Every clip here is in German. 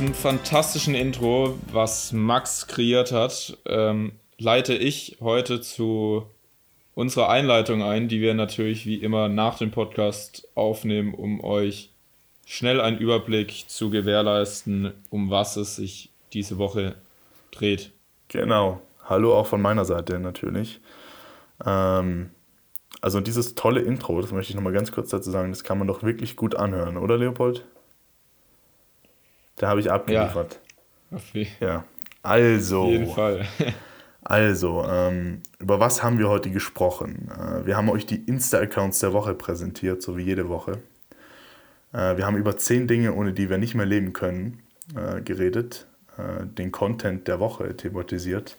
Diesem fantastischen Intro, was Max kreiert hat, ähm, leite ich heute zu unserer Einleitung ein, die wir natürlich wie immer nach dem Podcast aufnehmen, um euch schnell einen Überblick zu gewährleisten, um was es sich diese Woche dreht. Genau. Hallo auch von meiner Seite natürlich. Ähm, also dieses tolle Intro, das möchte ich nochmal ganz kurz dazu sagen, das kann man doch wirklich gut anhören, oder Leopold? Da habe ich abgeliefert. Ja. ja. Also. Auf jeden Fall. also, ähm, über was haben wir heute gesprochen? Äh, wir haben euch die Insta-Accounts der Woche präsentiert, so wie jede Woche. Äh, wir haben über zehn Dinge, ohne die wir nicht mehr leben können, äh, geredet. Äh, den Content der Woche thematisiert.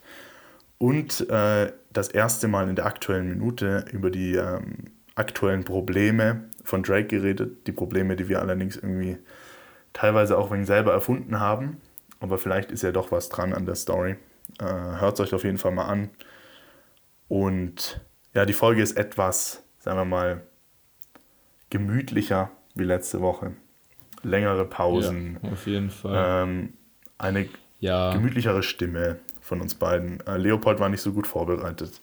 Und äh, das erste Mal in der aktuellen Minute über die ähm, aktuellen Probleme von Drake geredet. Die Probleme, die wir allerdings irgendwie teilweise auch wegen selber erfunden haben. Aber vielleicht ist ja doch was dran an der Story. Äh, Hört es euch auf jeden Fall mal an. Und ja, die Folge ist etwas, sagen wir mal, gemütlicher wie letzte Woche. Längere Pausen. Ja, auf jeden Fall. Ähm, eine ja. gemütlichere Stimme von uns beiden. Äh, Leopold war nicht so gut vorbereitet.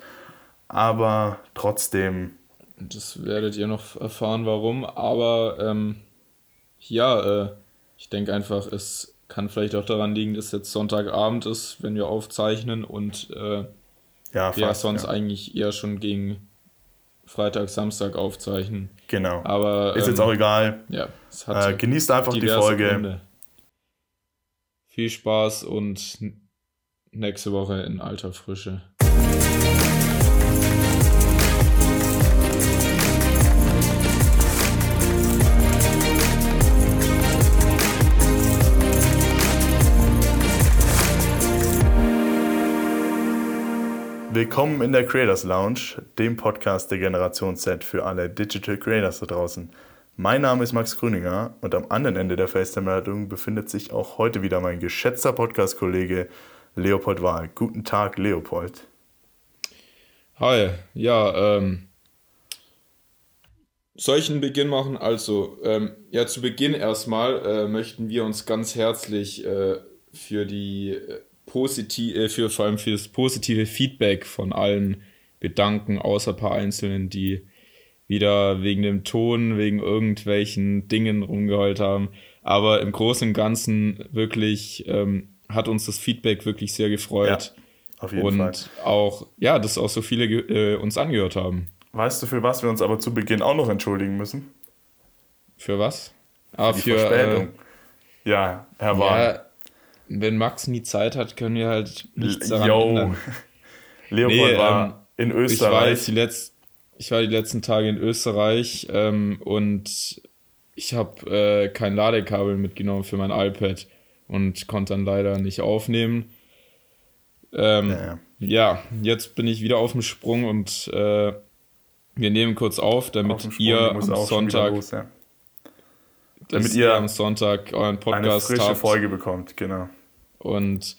Aber trotzdem. Das werdet ihr noch erfahren, warum. Aber ähm, ja, äh, ich denke einfach, es kann vielleicht auch daran liegen, dass jetzt Sonntagabend ist, wenn wir aufzeichnen und äh, ja, wir fast, sonst ja. eigentlich eher schon gegen Freitag, Samstag aufzeichnen. Genau. Aber ist ähm, jetzt auch egal. Ja, äh, genießt einfach die Folge. Gründe. Viel Spaß und nächste Woche in alter Frische. Willkommen in der Creators Lounge, dem Podcast der Generation Z für alle Digital Creators da draußen. Mein Name ist Max Grüninger und am anderen Ende der FaceTime-Leitung befindet sich auch heute wieder mein geschätzter Podcast-Kollege Leopold Wahl. Guten Tag, Leopold. Hi, ja, ähm, soll ich einen Beginn machen? Also, ähm, ja, zu Beginn erstmal äh, möchten wir uns ganz herzlich äh, für die äh, positiv, äh, für vor allem für das positive Feedback von allen bedanken, außer ein paar Einzelnen, die wieder wegen dem Ton, wegen irgendwelchen Dingen rumgeheult haben. Aber im Großen und Ganzen wirklich ähm, hat uns das Feedback wirklich sehr gefreut. Ja, auf jeden und Fall. Und auch, ja, dass auch so viele äh, uns angehört haben. Weißt du, für was wir uns aber zu Beginn auch noch entschuldigen müssen? Für was? Ah, für, die für Verspätung. Äh, ja, Herr Wahn. Ja, wenn Max nie Zeit hat, können wir halt nichts daran Yo. ändern. Leopold nee, war ähm, in Österreich. Ich war, jetzt die Letz ich war die letzten Tage in Österreich ähm, und ich habe äh, kein Ladekabel mitgenommen für mein iPad und konnte dann leider nicht aufnehmen. Ähm, ja, ja. ja, jetzt bin ich wieder auf dem Sprung und äh, wir nehmen kurz auf, damit auf ihr am Sonntag los, ja. damit ihr am Sonntag euren Podcast eine frische habt. Folge bekommt, genau. Und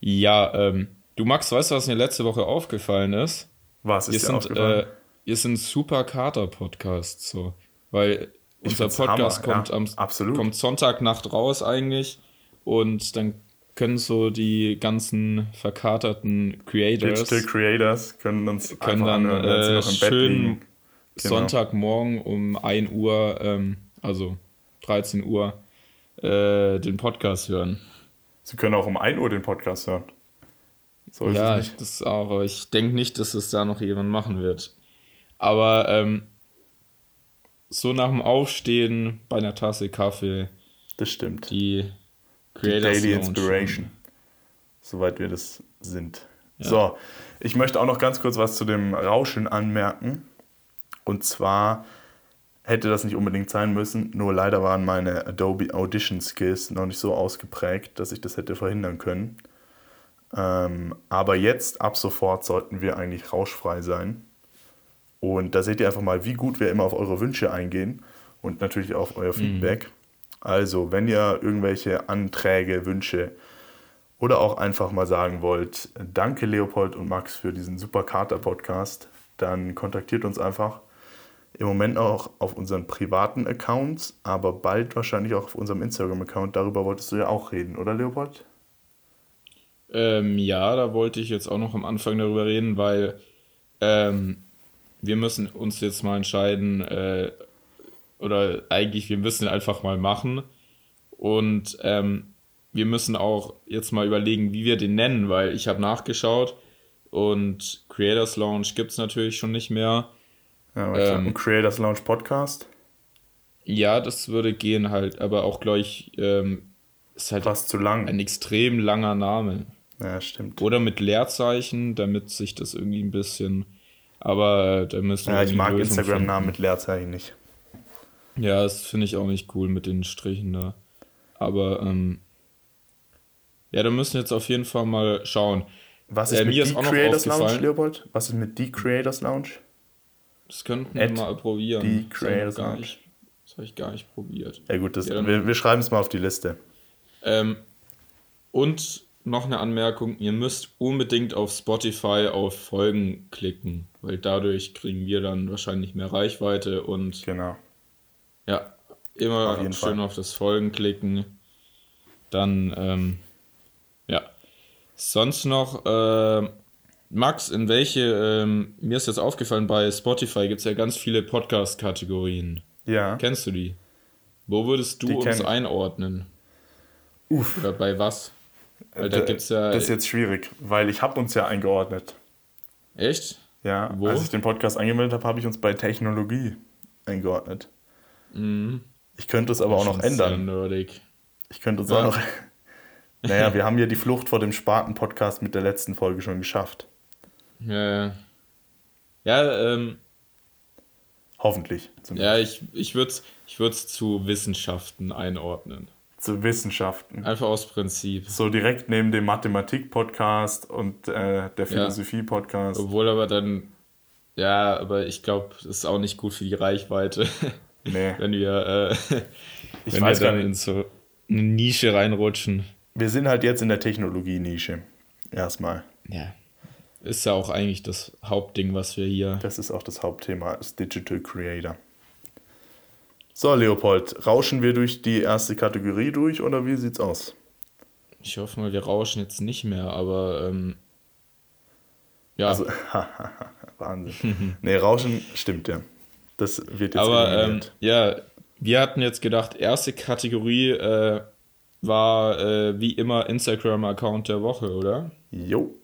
ja, ähm, du Max, weißt du, was mir letzte Woche aufgefallen ist? Was ist wir dir sind, aufgefallen? Äh, wir sind super Kater-Podcast, so. Weil ich unser Podcast Hammer, kommt, ja, am, kommt Sonntagnacht raus eigentlich und dann können so die ganzen verkaterten Creators Digital Creators können uns können dann anhören, äh, schön genau. Sonntagmorgen um 1 Uhr, ähm, also 13 Uhr, äh, den Podcast hören. Sie können auch um 1 Uhr den Podcast hören. So ja, das auch, aber ich denke nicht, dass es da noch jemand machen wird. Aber ähm, so nach dem Aufstehen bei einer Tasse Kaffee. Das stimmt. Die Creators die Daily Inspiration. Soweit wir das sind. Ja. So, ich möchte auch noch ganz kurz was zu dem Rauschen anmerken. Und zwar hätte das nicht unbedingt sein müssen, nur leider waren meine Adobe Audition Skills noch nicht so ausgeprägt, dass ich das hätte verhindern können. Ähm, aber jetzt, ab sofort, sollten wir eigentlich rauschfrei sein. Und da seht ihr einfach mal, wie gut wir immer auf eure Wünsche eingehen und natürlich auf euer mhm. Feedback. Mhm. Also, wenn ihr irgendwelche Anträge, Wünsche oder auch einfach mal sagen wollt, danke Leopold und Max für diesen super Kater-Podcast, dann kontaktiert uns einfach Im Moment auch auf unseren privaten Accounts, aber bald wahrscheinlich auch auf unserem Instagram-Account. Darüber wolltest du ja auch reden, oder Leopold? Ähm, ja, da wollte ich jetzt auch noch am Anfang darüber reden, weil ähm, wir müssen uns jetzt mal entscheiden, äh, oder eigentlich, wir müssen einfach mal machen. Und ähm, wir müssen auch jetzt mal überlegen, wie wir den nennen, weil ich habe nachgeschaut und Creators Lounge gibt es natürlich schon nicht mehr. Ja, ähm, und Creators Lounge Podcast? Ja, das würde gehen halt, aber auch gleich ähm, ist halt Fast zu lang. ein extrem langer Name. Ja, stimmt. Oder mit Leerzeichen, damit sich das irgendwie ein bisschen. Aber da müssen Ja, ich mag Instagram-Namen mit Leerzeichen nicht. Ja, das finde ich auch nicht cool mit den Strichen da. Aber ähm, ja, da müssen wir jetzt auf jeden Fall mal schauen. Was ist Äh, mit mir die ist auch noch Creators Lounge, Leopold? Was ist mit die Creators Lounge? Das könnten wir mal probieren. die Das hab ich Creators gar Lounge. nicht, das habe ich gar nicht probiert. Ja gut, das, Ja, wir, wir schreiben es mal auf die Liste. Ähm, und noch eine Anmerkung, ihr müsst unbedingt auf Spotify auf Folgen klicken, weil dadurch kriegen wir dann wahrscheinlich mehr Reichweite und Genau. ja, immer Auf schön Fall. auf das Folgen klicken. Dann, ähm, ja. Sonst noch, ähm, Max, in welche, ähm, mir ist jetzt aufgefallen, bei Spotify gibt es ja ganz viele Podcast-Kategorien. Ja. Kennst du die? Wo würdest Die du kenn uns einordnen? Uff. Oder bei was? Weil da Da- gibt's ja. Das ist jetzt schwierig, weil ich habe uns ja eingeordnet. Echt? Ja, Wo? als ich den Podcast angemeldet habe, habe ich uns bei Technologie eingeordnet. Mhm. Ich könnte es aber auch noch ändern. nerdig. Ich könnte es Ja. auch noch. Naja, wir haben ja die Flucht vor dem Spaten-Podcast mit der letzten Folge schon geschafft. Ja, ja. Ja, ähm, Hoffentlich. Zum ja ich, ich würde es ich würd's zu Wissenschaften einordnen. Zu Wissenschaften. Einfach aus Prinzip. So direkt neben dem Mathematik-Podcast und äh, der Philosophie-Podcast. Obwohl aber dann. Ja, aber ich glaube, das ist auch nicht gut für die Reichweite, Nee. wenn wir, äh, Ich wenn weiß wir dann in so eine Nische reinrutschen. Wir sind halt jetzt in der Technologie-Nische. Erstmal. Ja. Ist ja auch eigentlich das Hauptding, was wir hier. Das ist auch das Hauptthema, als Digital Creator. So, Leopold, rauschen wir durch die erste Kategorie durch oder wie sieht's aus? Ich hoffe mal, wir rauschen jetzt nicht mehr, aber ähm, ja. Also, Wahnsinn. nee, Rauschen stimmt ja. Das wird jetzt Aber ähm, ja, wir hatten jetzt gedacht, erste Kategorie äh, war äh, wie immer Instagram-Account der Woche, oder? Jo,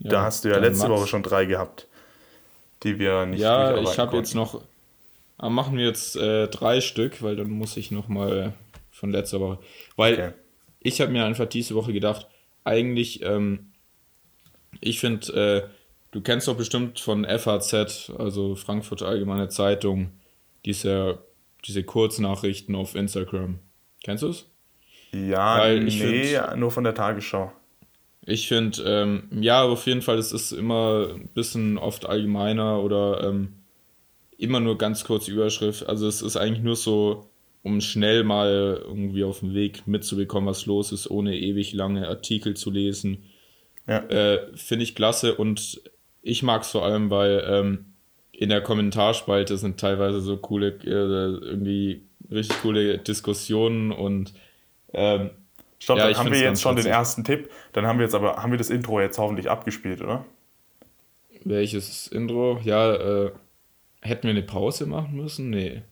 Ja, da hast du ja letzte Max. Woche schon drei gehabt, die wir nicht Ja, ich habe jetzt noch. Machen wir jetzt äh, drei Stück, weil dann muss ich noch mal von letzter Woche. Weil Okay. ich habe mir einfach diese Woche gedacht, eigentlich, ähm, ich finde, äh, du kennst doch bestimmt von FAZ, also Frankfurt Allgemeine Zeitung, diese, diese Kurznachrichten auf Instagram. Kennst du es? Ja, weil ich nee, find- nur von der Tagesschau. Ich finde, ähm, ja, auf jeden Fall, es ist immer ein bisschen oft allgemeiner oder ähm, immer nur ganz kurz Überschrift. Also es ist eigentlich nur so, um schnell mal irgendwie auf dem Weg mitzubekommen, was los ist, ohne ewig lange Artikel zu lesen. Ja. Äh, finde ich klasse und ich mag es vor allem, weil ähm, in der Kommentarspalte sind teilweise so coole, äh, irgendwie richtig coole Diskussionen und ähm, Stopp, Ja, dann haben wir jetzt schon den witzig. ersten Tipp. Dann haben wir jetzt aber, haben wir das Intro jetzt hoffentlich abgespielt, oder? Welches Intro? Ja, äh, hätten wir eine Pause machen müssen? Nee.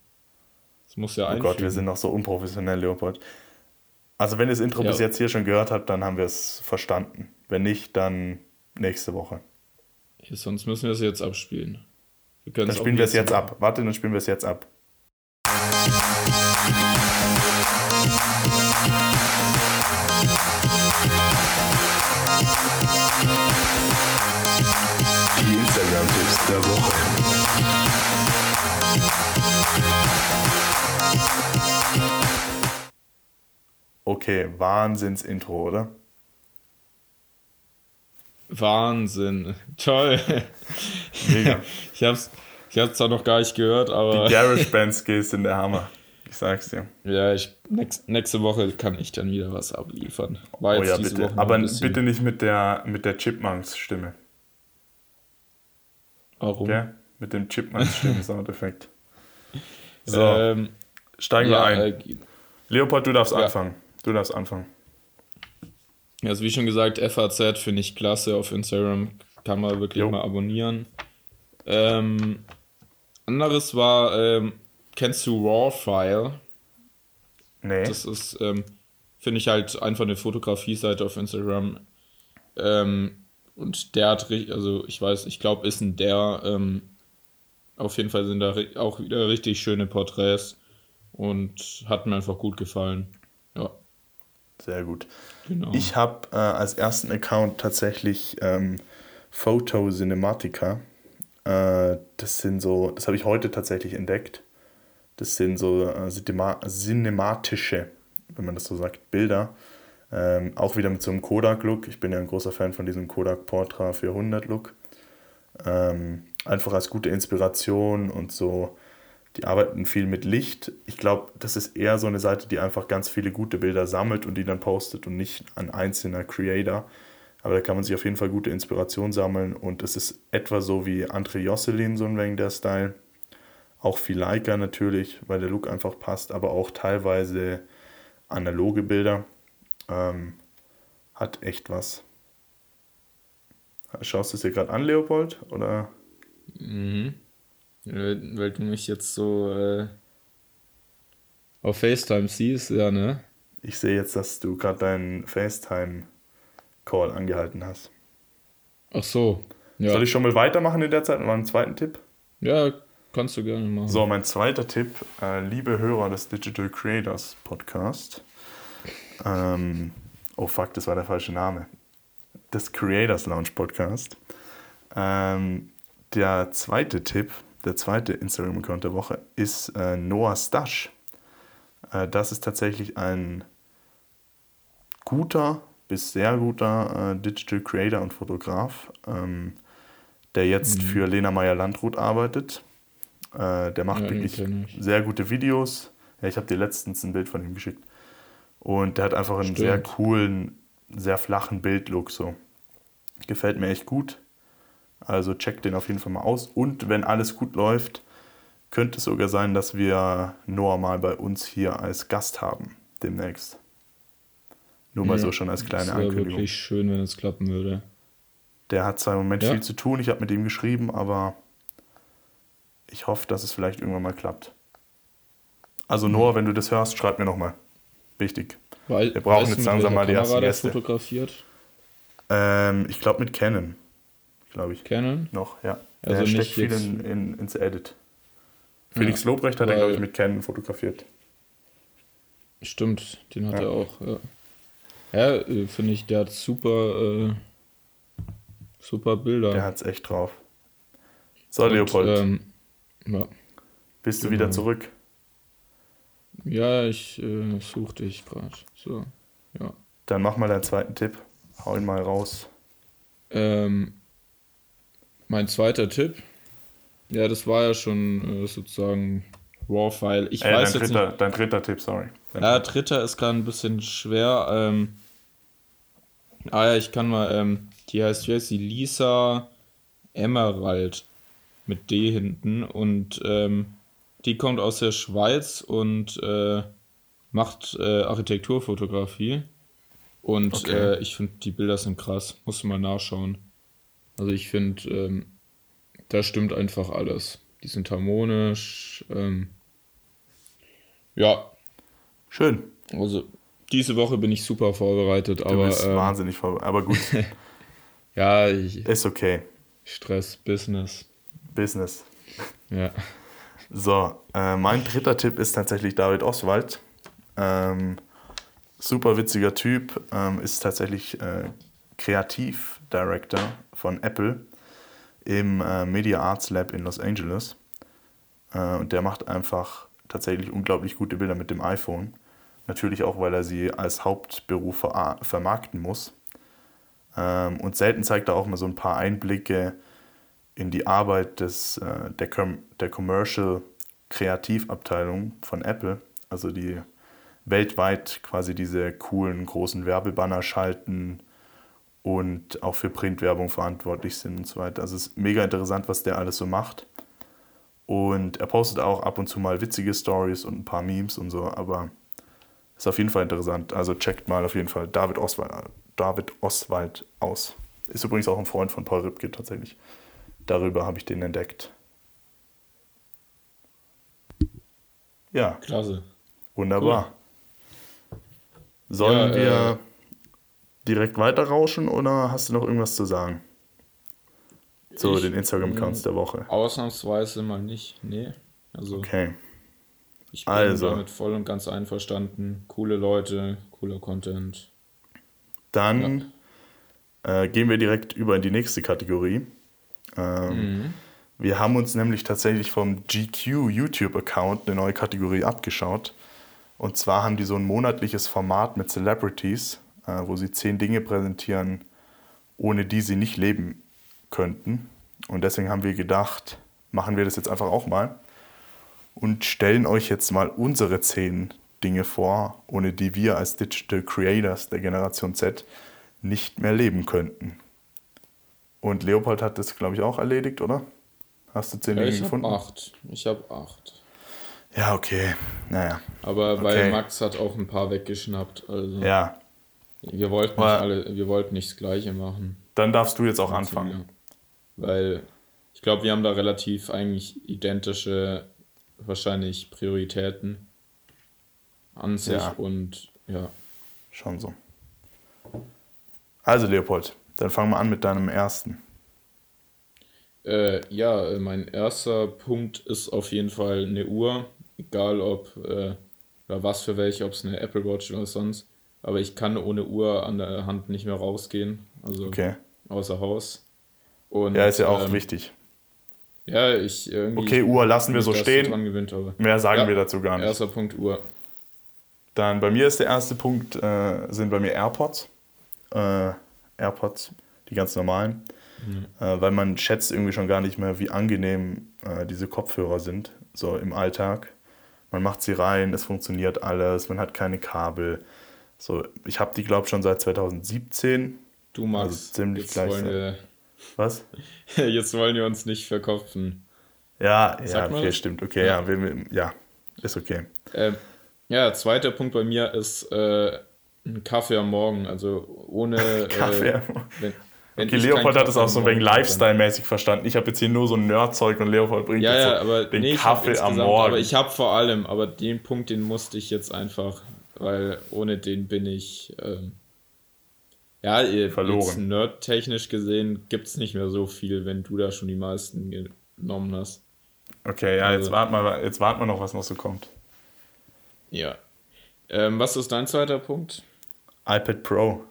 Das muss ja Oh einfügen. Gott, wir sind noch so unprofessionell, Leopold. Also wenn ihr das Intro Ja. bis jetzt hier schon gehört habt, dann haben wir es verstanden. Wenn nicht, dann nächste Woche. Ja, sonst müssen wir es jetzt abspielen. Wir Dann spielen wir es jetzt ab. Warte, dann spielen wir es jetzt ab. Okay, Wahnsinns-Intro, oder? Wahnsinn. Toll. Mega. Ich hab's, ich hab's zwar noch gar nicht gehört, aber Die GarageBand-Skills sind der Hammer. Ich sag's dir. ja, ich, nächst, nächste Woche kann ich dann wieder was abliefern. War Oh ja, bitte. Aber bitte nicht mit der, mit der Chipmunks-Stimme. Warum? Okay? Mit dem Chipmunks-Stimmen-Soundeffekt. So, Ähm, steigen wir ja, ein. äh, Leopold, du darfst ja. anfangen. Du darfst anfangen. Also wie schon gesagt, FAZ finde ich klasse auf Instagram. Kann man wirklich Jo. mal abonnieren. Ähm, anderes war, ähm, kennst du Rawfile? Nee. Das ist, ähm, finde ich halt einfach eine Fotografie-Seite auf Instagram. Ähm, und der hat, ri- also ich weiß, ich glaube, ist ein der. Ähm, auf jeden Fall sind da auch wieder richtig schöne Porträts und hat mir einfach gut gefallen. Sehr gut. genau. Ich habe äh, als ersten Account tatsächlich ähm, Photo Cinematica. Äh, das sind so, das habe ich heute tatsächlich entdeckt. Das sind so äh, cinema cinematische, wenn man das so sagt, Bilder. Ähm, auch wieder mit so einem Kodak-Look. Ich bin ja ein großer Fan von diesem Kodak Portra 400-Look. Ähm, einfach als gute Inspiration und so. Die arbeiten viel mit Licht. Ich glaube, das ist eher so eine Seite, die einfach ganz viele gute Bilder sammelt und die dann postet und nicht ein einzelner Creator. Aber da kann man sich auf jeden Fall gute Inspiration sammeln und es ist etwa so wie André Josselin, so ein wenig der Style. Auch viel Leica natürlich, weil der Look einfach passt, aber auch teilweise analoge Bilder. Ähm, hat echt was. Schaust du es dir gerade an, Leopold? Oder? Mhm. Weil du mich jetzt so äh, auf FaceTime siehst, ja, ne? Ich sehe jetzt, dass du gerade deinen FaceTime-Call angehalten hast. Ach so. Ja, Soll ich schon mal weitermachen in der Zeit mal einen zweiten Tipp? ja kannst du gerne machen. So, mein zweiter Tipp, äh, liebe Hörer des Digital Creators Podcast. Ähm, oh fuck, das war der falsche Name. Des Creators Lounge Podcast. Ähm, der zweite Tipp, der zweite Instagram-Account der Woche ist äh, Noah Stash. Äh, das ist tatsächlich ein guter bis sehr guter äh, Digital Creator und Fotograf, ähm, der jetzt Mhm. für Lena Meyer-Landrut arbeitet. Äh, der macht Ja, wirklich sehr gute Videos. Ja, ich habe dir letztens ein Bild von ihm geschickt. Und der hat einfach einen Stimmt. sehr coolen, sehr flachen Bildlook so. Gefällt mir echt gut. Also check den auf jeden Fall mal aus. Und wenn alles gut läuft, könnte es sogar sein, dass wir Noah mal bei uns hier als Gast haben demnächst. Nur mal Ja, so schon als kleine Das wäre Ankündigung. wirklich schön, wenn es klappen würde. Der hat zwar im Moment Ja. viel zu tun, ich habe mit ihm geschrieben, aber ich hoffe, dass es vielleicht irgendwann mal klappt. Also Mhm. Noah, wenn du das hörst, schreib mir nochmal. Wichtig. Weil, Wir brauchen jetzt langsam mal die ersten Gäste. fotografiert? Ähm, ich glaube mit Canon. Glaube ich. Canon? Noch, ja. Also der steckt viel in, in, ins Edit. Felix Lobrecht hat er, glaube ich, mit Canon fotografiert. Stimmt, den hat Ja. er auch. Ja, ja äh, finde ich, der hat super, äh, super Bilder. Der hat es echt drauf. So, Und, Leopold, Ähm, ja. bist du genau. wieder zurück? ja, ich äh, suche dich gerade. So, ja. Dann mach mal deinen zweiten Tipp. Hau ihn mal raus. Ähm, mein zweiter Tipp. Ja, das war ja schon äh, sozusagen Raw-File. Ich Äh, weiß dein, jetzt dritter, nicht. dein dritter Tipp, sorry. Dein Ja, dritter. ist gerade ein bisschen schwer. Ähm, ah ja, ich kann mal, ähm, die heißt, heißt die? Lisa Emerald mit D hinten und ähm, die kommt aus der Schweiz und äh, macht äh, Architekturfotografie. Und Okay. äh, ich finde, die Bilder sind krass. Musst du mal nachschauen. Also ich finde, ähm, da stimmt einfach alles. Die sind harmonisch. Ähm, ja, Schön. also diese Woche bin ich super vorbereitet, Du aber bist ähm, wahnsinnig voll. Aber gut, ja, ich, ist okay. Stress, Business. Business. Ja. So, äh, mein dritter Tipp ist tatsächlich David Oswald. Ähm, super witziger Typ, ähm, ist tatsächlich äh, Kreativdirector von Apple im äh, Media Arts Lab in Los Angeles. Äh, und der macht einfach tatsächlich unglaublich gute Bilder mit dem iPhone. Natürlich auch, weil er sie als Hauptberuf ver vermarkten muss. Ähm, und selten zeigt er auch mal so ein paar Einblicke in die Arbeit des, äh, der, Com der Commercial Kreativabteilung von Apple, also die weltweit quasi diese coolen großen Werbebanner schalten und auch für Printwerbung verantwortlich sind und so weiter. Also es ist mega interessant, was der alles so macht. Und er postet auch ab und zu mal witzige Stories und ein paar Memes und so, aber ist auf jeden Fall interessant. Also checkt mal auf jeden Fall David Oswald, David Oswald aus. Ist übrigens auch ein Freund von Paul Ripke tatsächlich. Darüber habe ich den entdeckt. Ja. Klasse. Wunderbar. Cool. Sollen ja, wir äh, direkt weiterrauschen oder hast du noch irgendwas zu sagen? Zu den Instagram-Accounts der Woche. Ausnahmsweise mal nicht. Nee. Also, okay. Ich bin also. damit voll und ganz einverstanden. Coole Leute, cooler Content. Dann ja. äh, gehen wir direkt über in die nächste Kategorie. Ähm, mhm. Wir haben uns nämlich tatsächlich vom GQ YouTube-Account eine neue Kategorie abgeschaut. Und zwar haben die so ein monatliches Format mit Celebrities, wo sie zehn Dinge präsentieren, ohne die sie nicht leben könnten. Und deswegen haben wir gedacht, machen wir das jetzt einfach auch mal und stellen euch jetzt mal unsere zehn Dinge vor, ohne die wir als Digital Creators der Generation Z nicht mehr leben könnten. Und Leopold hat das, glaube ich, auch erledigt, oder? Hast du zehn ja, Dinge ich gefunden? Ich habe acht. Ich habe acht. Ja, okay. Naja. Aber okay. weil Max hat auch ein paar weggeschnappt. Also ja. Wir wollten, nicht alle, wir wollten nicht das Gleiche machen. Dann darfst du jetzt auch anfangen. Weil ich glaube, wir haben da relativ eigentlich identische, wahrscheinlich Prioritäten an sich ja. und ja. Schon so. Also Leopold, dann fangen wir an mit deinem ersten. Äh, ja, mein erster Punkt ist auf jeden Fall eine Uhr, egal ob äh, oder was für welche, ob es eine Apple Watch oder sonst. Aber ich kann ohne Uhr an der Hand nicht mehr rausgehen, also okay. außer Haus. Und, ja, ist ja auch ähm, wichtig. Ja, ich irgendwie. Okay, Uhr lassen wir so stehen. Gewinnt, Mehr sagen ja, wir dazu gar nicht. Erster Punkt Uhr. Dann bei mir ist der erste Punkt, äh, sind bei mir AirPods. Äh, AirPods, die ganz normalen. Mhm. Äh, weil man schätzt irgendwie schon gar nicht mehr, wie angenehm äh, diese Kopfhörer sind, so im Alltag. Man macht sie rein, es funktioniert alles, man hat keine Kabel. So, ich habe die, glaube ich, schon seit 2017. Du magst also ziemlich gleich. Wir, was? Jetzt wollen wir uns nicht verkopfen. Ja, Sag ja, okay, das? stimmt. Okay, ja, ja, ja ist okay. Ähm, ja, zweiter Punkt bei mir ist äh, ein Kaffee am Morgen. Also ohne. Kaffee äh, wenn, wenn okay, Leopold hat das auch so ein wenig Lifestyle-mäßig verstanden. Ich habe jetzt hier nur so ein Nerdzeug und Leopold bringt ja, jetzt ja, aber den nee, Kaffee am Morgen. Aber ich habe vor allem, aber den Punkt, den musste ich jetzt einfach, weil ohne den bin ich. Ähm, ja, verloren. nerdtechnisch gesehen gibt es nicht mehr so viel, wenn du da schon die meisten genommen hast. Okay, ja, also, jetzt warten wir, jetzt warten wir noch, was noch so kommt. Ja. Ähm, was ist dein zweiter Punkt? iPad Pro.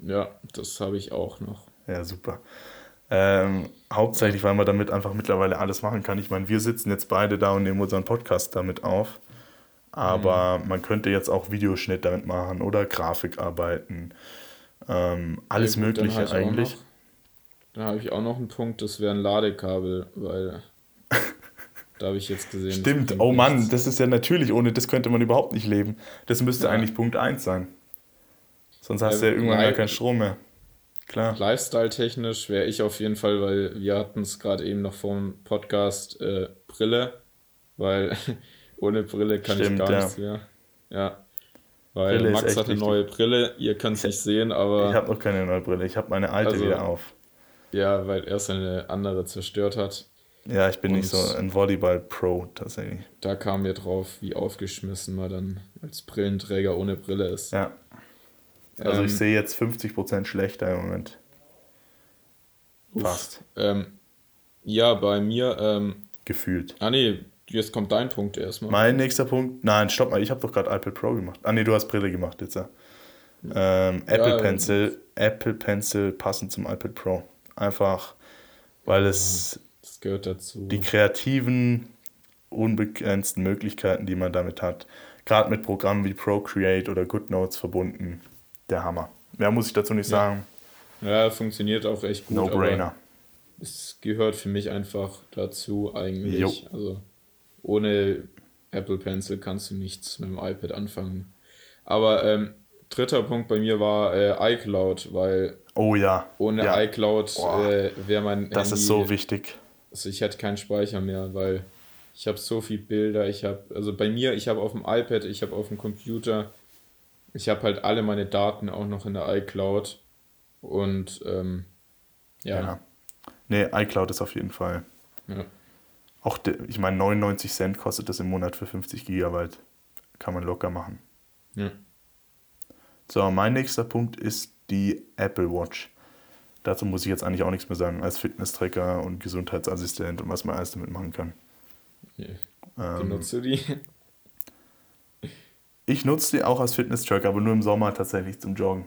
Ja, das habe ich auch noch. Ja, super. Ähm, hauptsächlich, weil man damit einfach mittlerweile alles machen kann. Ich meine, wir sitzen jetzt beide da und nehmen unseren Podcast damit auf. Aber mhm. man könnte jetzt auch Videoschnitt damit machen oder Grafik arbeiten. Ähm, alles ja, gut, Mögliche eigentlich. Noch, dann habe ich auch noch einen Punkt, das wäre ein Ladekabel, weil da habe ich jetzt gesehen. Stimmt, oh Mann, nichts. das ist ja natürlich, ohne das könnte man überhaupt nicht leben. Das müsste ja. eigentlich Punkt 1 sein. Sonst hast du ja irgendwann gar keinen Strom mehr. Klar. Lifestyle-technisch wäre ich auf jeden Fall, weil wir hatten es gerade eben noch vom Podcast äh, Brille, weil ohne Brille kann Stimmt, ich gar ja. nichts mehr. Ja. Weil Brille Max hat eine neue Brille, ihr könnt es nicht sehen, aber. Ich habe noch keine neue Brille, ich habe meine alte also, wieder auf. Ja, weil er seine andere zerstört hat. Ja, ich bin Und nicht so ein Volleyball-Pro tatsächlich. Da kam mir drauf, wie aufgeschmissen man dann als Brillenträger ohne Brille ist. Ja. Also ähm, ich sehe jetzt 50% schlechter im Moment. Fast. Ähm, ja, bei mir. Ähm, Gefühlt. Ah, nee, Jetzt kommt dein Punkt erstmal. Mein nächster Punkt. Nein, stopp mal, ich habe doch gerade iPad Pro gemacht. Ah, nee, du hast Brille gemacht jetzt. Ja. Ähm, Apple ja, Pencil. Apple Pencil passend zum iPad Pro. Einfach, weil es. Das gehört dazu. Die kreativen, unbegrenzten Möglichkeiten, die man damit hat. Gerade mit Programmen wie Procreate oder GoodNotes verbunden. Der Hammer. Mehr muss ich dazu nicht ja. sagen. Ja, funktioniert auch echt gut. No brainer. Es gehört für mich einfach dazu eigentlich. Jo. Also ohne Apple Pencil kannst du nichts mit dem iPad anfangen. Aber ähm, dritter Punkt bei mir war äh, iCloud, weil oh ja, ohne ja. iCloud äh, wäre mein das Handy ist so wichtig. also ich hätte keinen Speicher mehr, weil ich habe so viele Bilder, ich habe, also bei mir, ich habe auf dem iPad, ich habe auf dem Computer, ich habe halt alle meine Daten auch noch in der iCloud und ähm, ja. ja. Nee, iCloud ist auf jeden Fall. Ja. Auch, ich meine, 99 Cent kostet das im Monat für 50 Gigabyte. Kann man locker machen. Ja. So, mein nächster Punkt ist die Apple Watch. Dazu muss ich jetzt eigentlich auch nichts mehr sagen, als Fitness-Tracker und Gesundheitsassistent und was man alles damit machen kann. Ja. Ähm, Benutzt du die? Ich nutze die auch als Fitness-Tracker, aber nur im Sommer tatsächlich zum Joggen.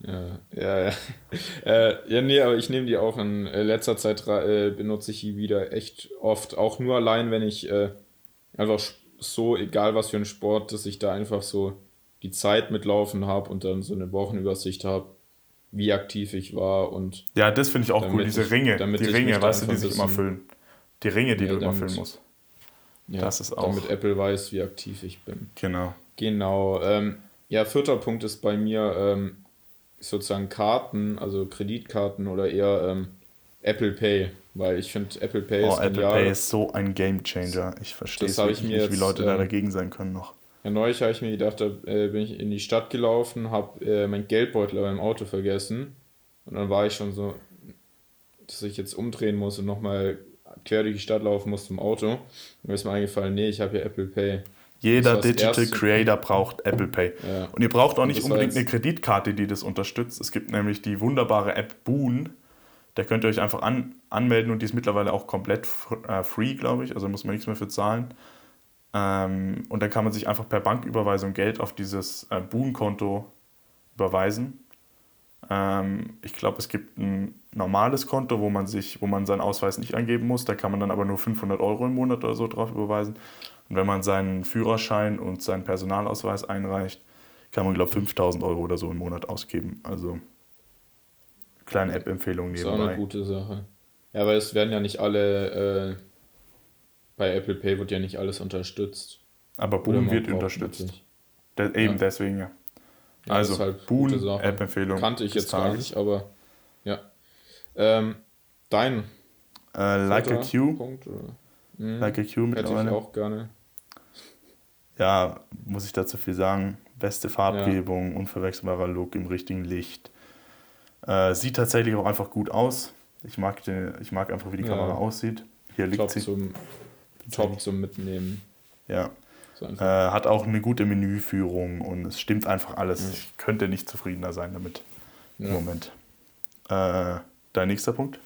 Ja, ja, ja. Äh, ja, nee, aber ich nehme die auch in äh, letzter Zeit, äh, benutze ich die wieder echt oft. Auch nur allein, wenn ich äh, einfach so, egal was für ein Sport, dass ich da einfach so die Zeit mitlaufen habe und dann so eine Wochenübersicht habe, wie aktiv ich war und. Ja, das finde ich auch cool, diese Ringe. die Ringe, weißt du, die sich immer füllen. Die Ringe, die ja, du damit, immer füllen musst. Ja, das ist auch. Damit Apple weiß, wie aktiv ich bin. Genau. Genau. Ähm, ja, vierter Punkt ist bei mir, ähm, sozusagen Karten, also Kreditkarten oder eher ähm, Apple Pay, weil ich finde Apple Pay oh, ist Apple genial. Pay ist so ein Game Changer. Ich verstehe es nicht, jetzt, wie Leute ähm, da dagegen sein können noch. Ja, neulich habe ich mir gedacht, da äh, bin ich in die Stadt gelaufen, habe äh, mein Geldbeutel beim Auto vergessen und dann war ich schon so, dass ich jetzt umdrehen muss und nochmal quer durch die Stadt laufen muss zum Auto. Und mir ist mir eingefallen, nee, ich habe ja Apple Pay. Jeder Digital erste. Creator braucht Apple Pay. Ja. Und ihr braucht auch nicht unbedingt eine Kreditkarte, die das unterstützt. Es gibt nämlich die wunderbare App Boon. Da könnt ihr euch einfach an, anmelden und die ist mittlerweile auch komplett äh, free, glaube ich. Also muss man nichts mehr für zahlen. Ähm, und dann kann man sich einfach per Banküberweisung Geld auf dieses äh, Boon-Konto überweisen. Ähm, ich glaube, es gibt ein normales Konto, wo man, sich, wo man seinen Ausweis nicht angeben muss. Da kann man dann aber nur 500 Euro im Monat oder so drauf überweisen. Und wenn man seinen Führerschein und seinen Personalausweis einreicht, kann man, glaube ich, 5000 Euro oder so im Monat ausgeben. Also kleine App-Empfehlung nebenbei. Das ist auch eine gute Sache. Ja, weil es werden ja nicht alle, äh, bei Apple Pay wird ja nicht alles unterstützt. Aber Boon wird unterstützt. De eben ja. deswegen, ja. ja also, halt Boon, App-Empfehlung. Kannte ich jetzt gar nicht, aber ja. Ähm, dein äh, Like a Q. Punkt, mhm. Like a Q mittlerweile. Hätte ich auch gerne ja, muss ich dazu viel sagen. Beste Farbgebung, ja. unverwechselbarer Look im richtigen Licht. Äh, sieht tatsächlich auch einfach gut aus. Ich mag, den, ich mag einfach, wie die Kamera aussieht. Hier liegt sie. Zum, top zum Mitnehmen. Ja. So äh, hat auch eine gute Menüführung und es stimmt einfach alles. Ja. Ich könnte nicht zufriedener sein damit im Moment. Äh, dein nächster Punkt?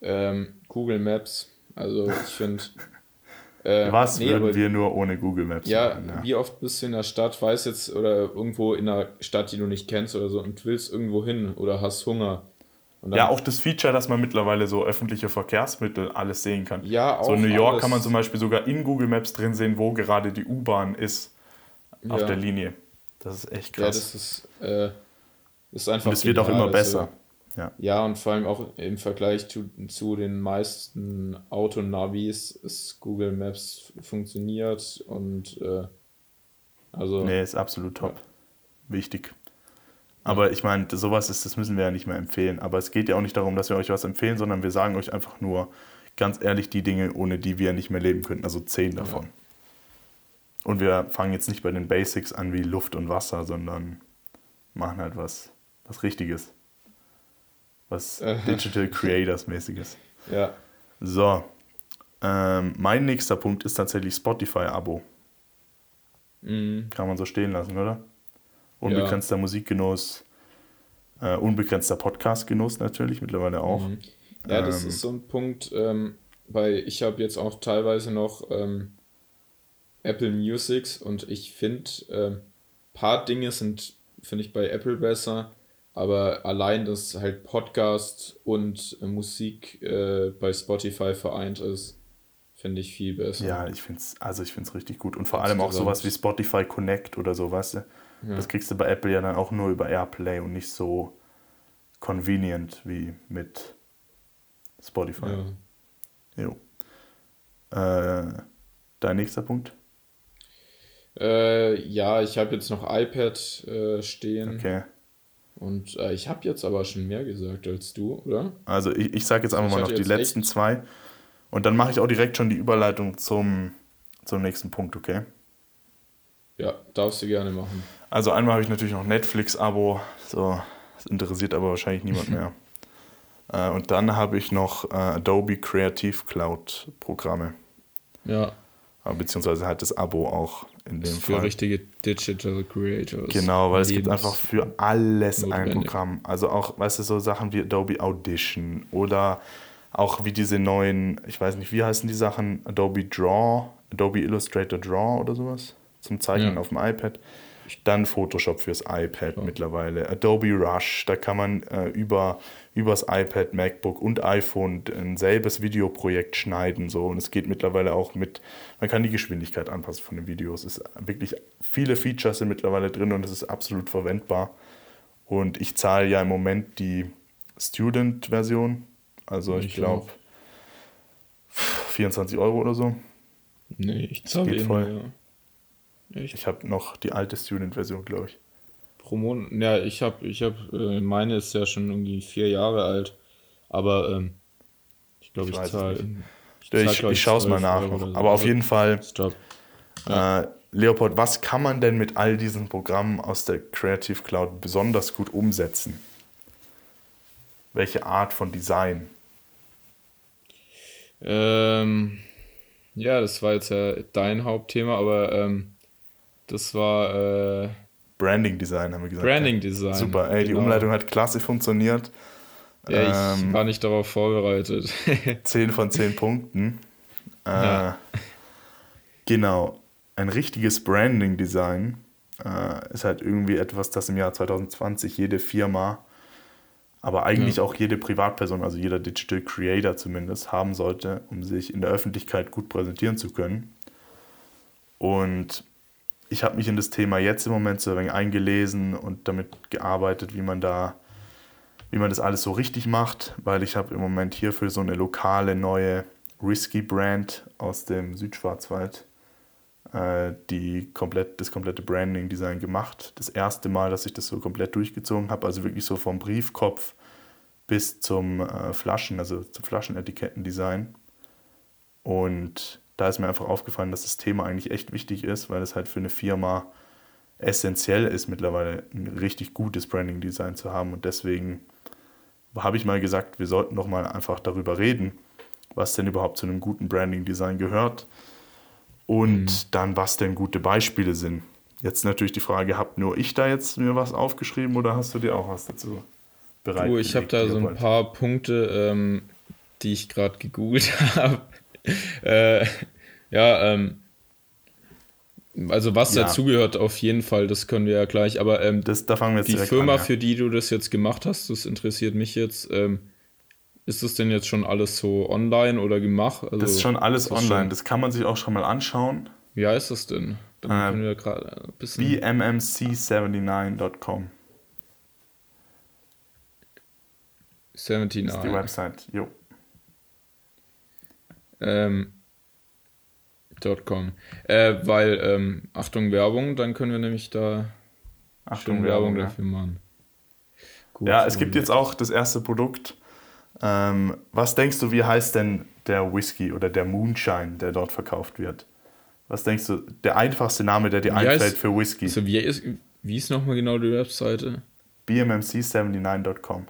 Ähm, Google Maps. Also ich finde, Äh, Was nee, würden wir nur ohne Google Maps ja, machen? Ja, wie oft bist du in der Stadt, weißt jetzt, oder irgendwo in einer Stadt, die du nicht kennst oder so und willst irgendwo hin oder hast Hunger. ja, auch das Feature, dass man mittlerweile so öffentliche Verkehrsmittel alles sehen kann. Ja, auch So in New York kann man zum Beispiel sogar in Google Maps drin sehen, wo gerade die U-Bahn ist auf ja. der Linie. Das ist echt krass. Ja, das ist, äh, ist einfach. Und es wird auch immer also besser. Also, ja. ja, und vor allem auch im Vergleich zu, zu den meisten Autonavis ist Google Maps funktioniert und äh, also. Nee, ist absolut top. Ja. Wichtig. Aber ich meine, sowas ist, das müssen wir ja nicht mehr empfehlen. Aber es geht ja auch nicht darum, dass wir euch was empfehlen, sondern wir sagen euch einfach nur ganz ehrlich die Dinge, ohne die wir nicht mehr leben könnten. Also zehn davon. Ja. Und wir fangen jetzt nicht bei den Basics an wie Luft und Wasser, sondern machen halt was, was Richtiges was Digital Creators mäßiges. Ja. So. Ähm, mein nächster Punkt ist tatsächlich Spotify-Abo. Mhm. Kann man so stehen lassen, oder? Unbegrenzter ja. Musikgenuss, äh, unbegrenzter Podcast-Genuss natürlich mittlerweile auch. Mhm. Ja, das ähm, ist so ein Punkt, ähm, weil ich habe jetzt auch teilweise noch ähm, Apple Musics und ich finde, ein ähm, paar Dinge sind, finde ich bei Apple besser. Aber allein, dass halt Podcast und äh, Musik äh, bei Spotify vereint ist, finde ich viel besser. Ja, ich finde es also richtig gut. Und vor allem auch sowas wie Spotify Connect oder so, weißt du? Ja. Das kriegst du bei Apple ja dann auch nur über Airplay und nicht so convenient wie mit Spotify. Ja. Jo. Äh, dein nächster Punkt? Äh, ja, ich habe jetzt noch iPad äh, stehen. Okay. Und äh, ich habe jetzt aber schon mehr gesagt als du, oder? Also ich, ich sage jetzt einfach ich mal noch die letzten echt... zwei. Und dann mache ich auch direkt schon die Überleitung zum, zum nächsten Punkt, okay? Ja, darfst du gerne machen. Also einmal habe ich natürlich noch Netflix-Abo, so, das interessiert aber wahrscheinlich niemand mehr. äh, und dann habe ich noch äh, Adobe Creative Cloud Programme. Ja. Beziehungsweise halt das Abo auch in dem für Fall. richtige Digital Creators. Genau, weil es gibt einfach für alles notwendig. ein Programm. Also auch, weißt du, so Sachen wie Adobe Audition oder auch wie diese neuen, ich weiß nicht, wie heißen die Sachen, Adobe Draw, Adobe Illustrator Draw oder sowas zum Zeichnen ja. auf dem iPad. Dann Photoshop fürs iPad ja. mittlerweile. Adobe Rush, da kann man äh, über übers iPad, MacBook und iPhone ein selbes Videoprojekt schneiden. So. Und es geht mittlerweile auch mit, man kann die Geschwindigkeit anpassen von den Videos. Es ist wirklich, viele Features sind mittlerweile drin und es ist absolut verwendbar. Und ich zahle ja im Moment die Student-Version. Also ich, ich glaube 24 Euro oder so. Nee, ich zahle voll. Ja. Ich habe noch die alte Student-Version, glaube ich pro Monat. Ja, ich habe, ich habe, äh, meine ist ja schon irgendwie vier Jahre alt, aber ähm, ich glaube, ich, ich zahle. Ich, ich, ich schaue es mal nach. So. Aber auf jeden Fall, ja. äh, Leopold, was kann man denn mit all diesen Programmen aus der Creative Cloud besonders gut umsetzen? Welche Art von Design? Ähm, ja, das war jetzt ja dein Hauptthema, aber ähm, das war äh, Branding Design, haben wir gesagt. Branding Design. Super, ey, genau. die Umleitung hat klasse funktioniert. Ja, ich ähm, war nicht darauf vorbereitet. 10 von 10 Punkten. Äh, ja. Genau. Ein richtiges Branding Design äh, ist halt irgendwie etwas, das im Jahr 2020 jede Firma, aber eigentlich ja. auch jede Privatperson, also jeder Digital Creator zumindest, haben sollte, um sich in der Öffentlichkeit gut präsentieren zu können. Und ich habe mich in das Thema jetzt im Moment so ein wenig eingelesen und damit gearbeitet, wie man da, wie man das alles so richtig macht, weil ich habe im Moment hier für so eine lokale neue Risky Brand aus dem Südschwarzwald äh, die komplett, das komplette Branding-Design gemacht. Das erste Mal, dass ich das so komplett durchgezogen habe, also wirklich so vom Briefkopf bis zum äh, Flaschen, also zum Flaschenetikettendesign. Und da ist mir einfach aufgefallen, dass das Thema eigentlich echt wichtig ist, weil es halt für eine Firma essentiell ist, mittlerweile ein richtig gutes Branding-Design zu haben. Und deswegen habe ich mal gesagt, wir sollten doch mal einfach darüber reden, was denn überhaupt zu einem guten Branding-Design gehört und mhm. dann, was denn gute Beispiele sind. Jetzt natürlich die Frage, habt nur ich da jetzt mir was aufgeschrieben oder hast du dir auch was dazu bereit? Du, ich habe da so ein paar Punkte, ähm, die ich gerade gegoogelt habe. äh, ja, ähm, also was ja. dazugehört auf jeden Fall, das können wir ja gleich, aber ähm, das, da fangen wir jetzt die Firma, an, ja. für die du das jetzt gemacht hast, das interessiert mich jetzt. Ähm, ist das denn jetzt schon alles so online oder gemacht? Also, das ist schon alles online, schon, das kann man sich auch schon mal anschauen. Wie heißt das denn? Dann äh, können wir gerade ein bisschen. BMMC79.com 79. Das ist die Website, jo. Ähm, .com. Äh, weil, ähm, Achtung Werbung, dann können wir nämlich da Achtung Werbung, ja. dafür machen. Gut, ja, es gibt jetzt auch das erste Produkt. Ähm, was denkst du, wie heißt denn der Whisky oder der Moonshine, der dort verkauft wird? Was denkst du, der einfachste Name, der dir wie einfällt heißt, für Whisky? Also wie ist, wie ist nochmal genau die Webseite? BMMC79.com.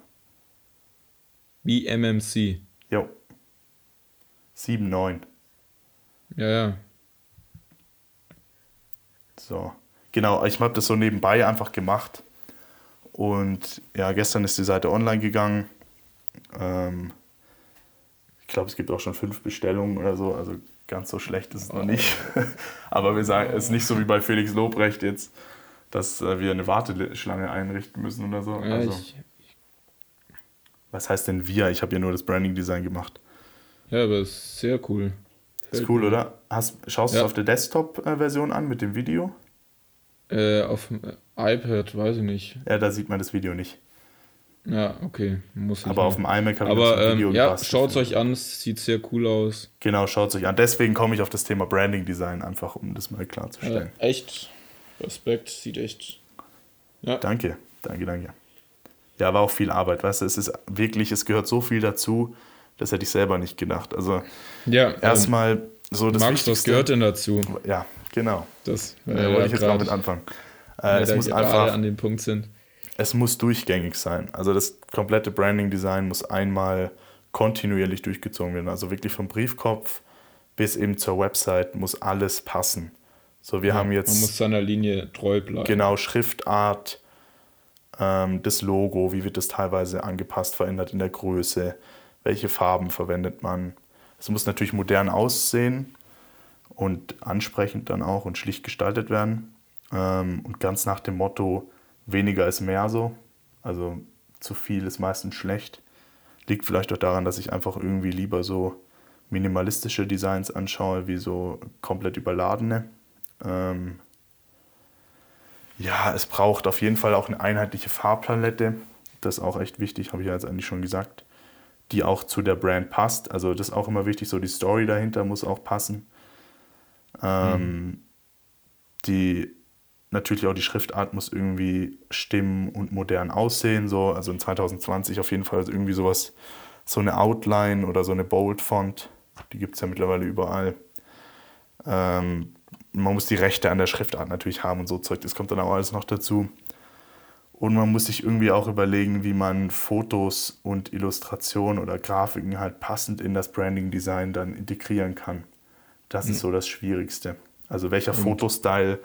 BMMC. Jo. 79. Ja, ja. So. Genau, ich habe das so nebenbei einfach gemacht. Und ja, gestern ist die Seite online gegangen. Ähm, ich glaube, es gibt auch schon fünf Bestellungen oder so. Also ganz so schlecht ist es noch nicht. Aber wir sagen, es ist nicht so wie bei Felix Lobrecht jetzt, dass äh, wir eine Warteschlange einrichten müssen oder so. Ja, also, ich, was heißt denn wir? Ich habe ja nur das Branding Design gemacht. Ja, aber es ist sehr cool. Ist cool, oder? Hast, schaust du ja. es auf der Desktop-Version an mit dem Video? Äh, auf dem iPad, weiß ich nicht. Ja, da sieht man das Video nicht. Ja, okay. Muss ich Aber auf dem iMac habe ich das Video ähm, Ja, schaut es euch an, es sieht sehr cool aus. Genau, schaut es euch an. Deswegen komme ich auf das Thema Branding Design, einfach um das mal klarzustellen. Ja, echt Respekt, sieht echt. Ja. Danke, danke, danke. Ja, war auch viel Arbeit, weißt du, es ist wirklich, es gehört so viel dazu, das hätte ich selber nicht gedacht. Also Ja, erstmal so das Max, was Wichtigste. gehört denn dazu? Ja, genau. Das, Da weil wir wollte ich jetzt grad- mal mit anfangen. Äh, es muss einfach an dem Punkt sind. es muss durchgängig sein. Also das komplette Branding-Design muss einmal kontinuierlich durchgezogen werden. Also wirklich vom Briefkopf bis eben zur Website muss alles passen. So, wir haben Man jetzt muss seiner Linie treu bleiben. genau Schriftart, ähm, das Logo, wie wird das teilweise angepasst, verändert in der Größe, welche Farben verwendet man. Es muss natürlich modern aussehen und ansprechend dann auch und schlicht gestaltet werden. Ähm, und ganz nach dem Motto, weniger ist mehr so. Also zu viel ist meistens schlecht. Liegt vielleicht auch daran, dass ich einfach irgendwie lieber so minimalistische Designs anschaue, wie so komplett überladene. Ähm, ja, es braucht auf jeden Fall auch eine einheitliche Farbpalette. Das ist auch echt wichtig, habe ich ja jetzt eigentlich schon gesagt. Die auch zu der Brand passt. Also das ist auch immer wichtig, so die Story dahinter muss auch passen. Ähm, Die natürlich auch die Schriftart muss irgendwie stimmen und modern aussehen. So. Also in 2020 auf jeden Fall irgendwie sowas, so eine Outline oder so eine Bold-Font. Die gibt es ja mittlerweile überall. Ähm, man muss die Rechte an der Schriftart natürlich haben und so Zeug. Das kommt dann auch alles noch dazu. Und man muss sich irgendwie auch überlegen, wie man Fotos und Illustrationen oder Grafiken halt passend in das Branding-Design dann integrieren kann. Das ist so das Schwierigste. Also welcher Fotostyle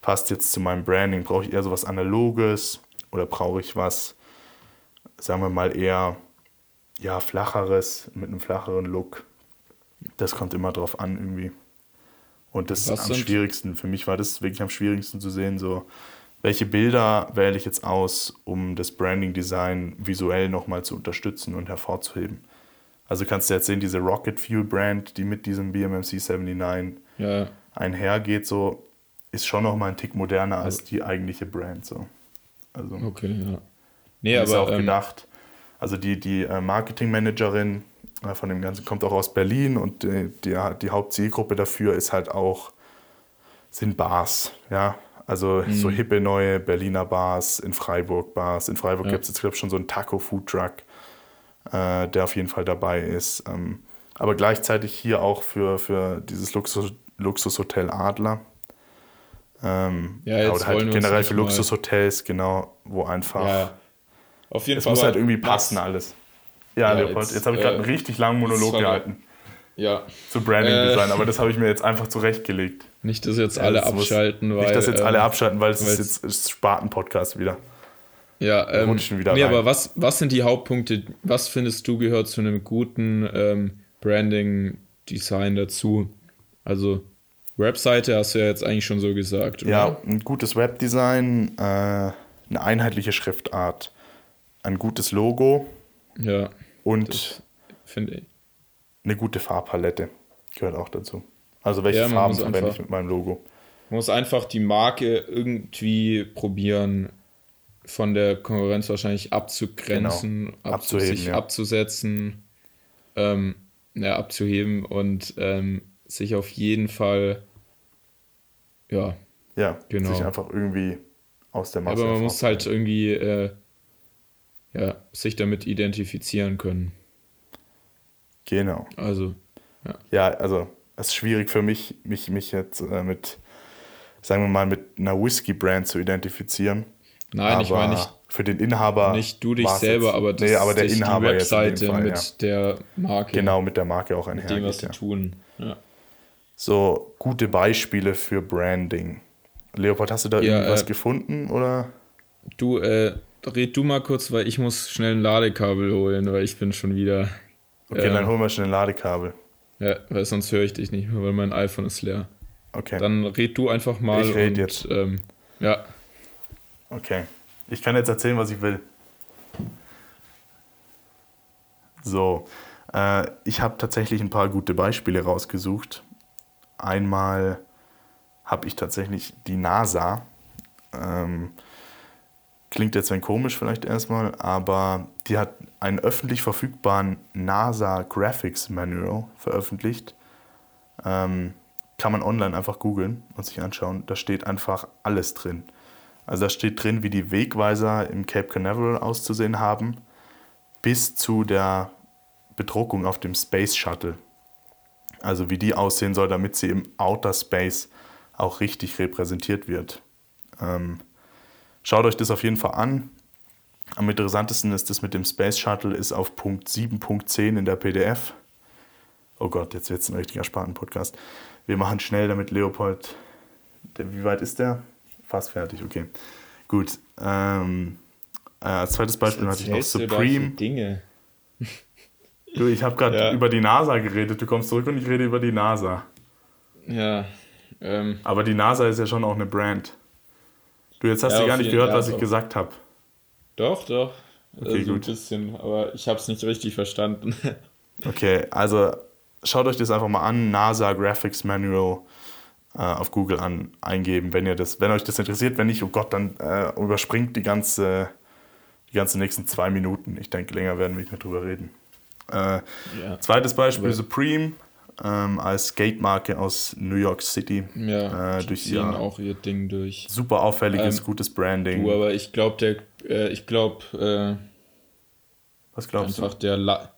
passt jetzt zu meinem Branding? Brauche ich eher sowas Analoges oder brauche ich was, sagen wir mal, eher ja, flacheres, mit einem flacheren Look? Das kommt immer drauf an irgendwie. Und das Was ist am schwierigsten. Für mich war das wirklich am schwierigsten zu sehen, so welche Bilder wähle ich jetzt aus, um das Branding-Design visuell nochmal zu unterstützen und hervorzuheben. Also kannst du jetzt sehen, diese Rocket Fuel Brand, die mit diesem BMMC 79 Ja, einhergeht, so ist schon nochmal ein Tick moderner als die eigentliche Brand. So. Also okay, ja. Nee, ist aber auch ähm, gedacht. Also die, die äh, Marketingmanagerin äh, von dem Ganzen kommt auch aus Berlin und die, die, die Hauptzielgruppe dafür ist halt auch, sind Bars, ja. Also Mhm. so hippe neue Berliner Bars, in Freiburg Bars. In Freiburg Ja. gibt es jetzt, glaube ich, schon so einen Taco-Food-Truck, äh, der auf jeden Fall dabei ist. Ähm, aber gleichzeitig hier auch für, für dieses Luxus, Luxushotel Adler. Ähm, Ja, jetzt oder halt generell für Luxushotels, genau, wo einfach. ja, auf jeden Es Fall. muss aber halt irgendwie Max, passen alles. Ja, Ja, Leopold, jetzt, jetzt, habe ich gerade äh, einen richtig langen Monolog gehalten Ja, zu Branding Design, Äh. aber das habe ich mir jetzt einfach zurechtgelegt. Nicht, dass jetzt Ja, alle das muss- abschalten, weil. Nicht, dass jetzt alle ähm, abschalten, weil es ist jetzt ist Sparten-Podcast wieder. Ja, ähm, wieder nee, rein. aber was, was sind die Hauptpunkte? Was findest du gehört zu einem guten ähm, Branding-Design dazu? Also, Webseite hast du ja jetzt eigentlich schon so gesagt, oder? Ja, ein gutes Webdesign, äh, eine einheitliche Schriftart, ein gutes Logo Ja, und finde ich. eine gute Farbpalette gehört auch dazu. Also welche Ja, Farben verwende ich mit meinem Logo? Man muss einfach die Marke irgendwie probieren, von der Konkurrenz wahrscheinlich abzugrenzen, abzu Genau. Abzuheben, sich ja. abzusetzen, ähm, ja, abzuheben und ähm, sich auf jeden Fall, ja, Ja, Genau. sich einfach irgendwie aus der Masse aber man muss halt irgendwie, äh, ja, sich damit identifizieren können. Genau. Also, Ja, also es ist schwierig für mich, mich, mich jetzt äh, mit, sagen wir mal, mit einer Whisky-Brand zu identifizieren. nein, ich Aber meine nicht, für den Inhaber. nicht du dich selber, jetzt, aber das nee, aber der Inhaber die in Webseite Fall, mit ja. der Marke, Genau, mit der Marke auch mit dem, was sie Ja. tun. Ja. So gute Beispiele für Branding. Leopold, hast du da irgendwas äh, gefunden oder? Du, äh, red du mal kurz, weil ich muss schnell ein Ladekabel holen, weil ich bin schon wieder. Okay, äh, dann holen wir schnell ein Ladekabel. Ja, weil sonst höre ich dich nicht mehr, weil mein iPhone ist leer. Okay. Dann red du einfach mal. Ich red und, jetzt. Ähm, ja, Okay. Ich kann jetzt erzählen, was ich will. So, äh, ich habe tatsächlich ein paar gute Beispiele rausgesucht. Einmal habe ich tatsächlich die NASA. Ähm, klingt jetzt ein komisch vielleicht erstmal, aber die hat einen öffentlich verfügbaren NASA Graphics Manual veröffentlicht. Ähm, kann man online einfach googeln und sich anschauen. Da steht einfach alles drin. Also da steht drin, wie die Wegweiser im Cape Canaveral auszusehen haben, bis zu der Bedruckung auf dem Space Shuttle. Also wie die aussehen soll, damit sie im Outer Space auch richtig repräsentiert wird. Ähm, schaut euch das auf jeden Fall an. Am interessantesten ist das mit dem Space Shuttle, ist auf Punkt 7.10 in der PDF. Oh Gott, jetzt wird es ein richtiger Sparten-Podcast. Wir machen schnell, damit Leopold. Der, wie weit ist der? Fast fertig, okay. Gut. Ähm, äh, als zweites Beispiel hatte ich noch Supreme. Dinge. Du, ich habe gerade ja. über die NASA geredet. Du kommst zurück und ich rede über die NASA. Ja. Ähm, Aber die NASA ist ja schon auch eine Brand. Du, jetzt hast ja, du gar nicht gehört, was ich gesagt habe. Doch, doch. Okay, also gut. ein bisschen, aber ich habe es nicht richtig verstanden. okay, also schaut euch das einfach mal an. NASA Graphics Manual äh, auf Google an, eingeben, wenn ihr das, wenn euch das interessiert. Wenn nicht, oh Gott, dann äh, überspringt die ganze, die ganzen nächsten zwei Minuten. Ich denke, länger werden wir nicht mehr drüber reden. Äh, ja. Zweites Beispiel, aber Supreme. Ähm, als Skate-Marke aus New York City. Ja, äh, durch ziehen ihr auch ihr Ding durch. Super auffälliges, ähm, gutes Branding. Du, aber ich glaube, der, äh, ich glaube, äh, was glaubst einfach du? der, La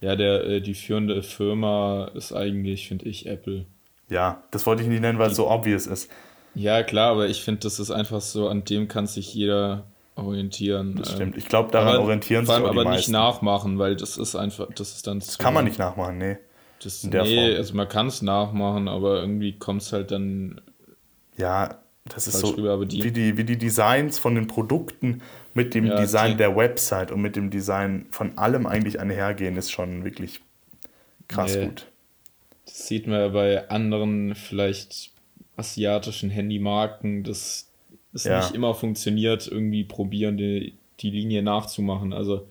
ja, der, äh, die führende Firma ist eigentlich, finde ich, Apple. Ja, das wollte ich nicht nennen, weil es so obvious ist. Ja, klar, aber ich finde, das ist einfach so, an dem kann sich jeder orientieren. Das stimmt. Ich glaube, daran aber, orientieren sich auch aber nicht nachmachen, weil das ist einfach, das ist dann. Das kann man nicht nachmachen, nee. Das, nee, Form. also man kann es nachmachen, aber irgendwie kommt es halt dann. Ja, das ist so, rüber, die, wie, die, wie die Designs von den Produkten mit dem ja, Design die, der Website und mit dem Design von allem eigentlich einhergehen, ist schon wirklich krass nee, gut. Das sieht man ja bei anderen, vielleicht asiatischen Handymarken, dass es ja. nicht immer funktioniert, irgendwie probieren, die, die Linie nachzumachen. Also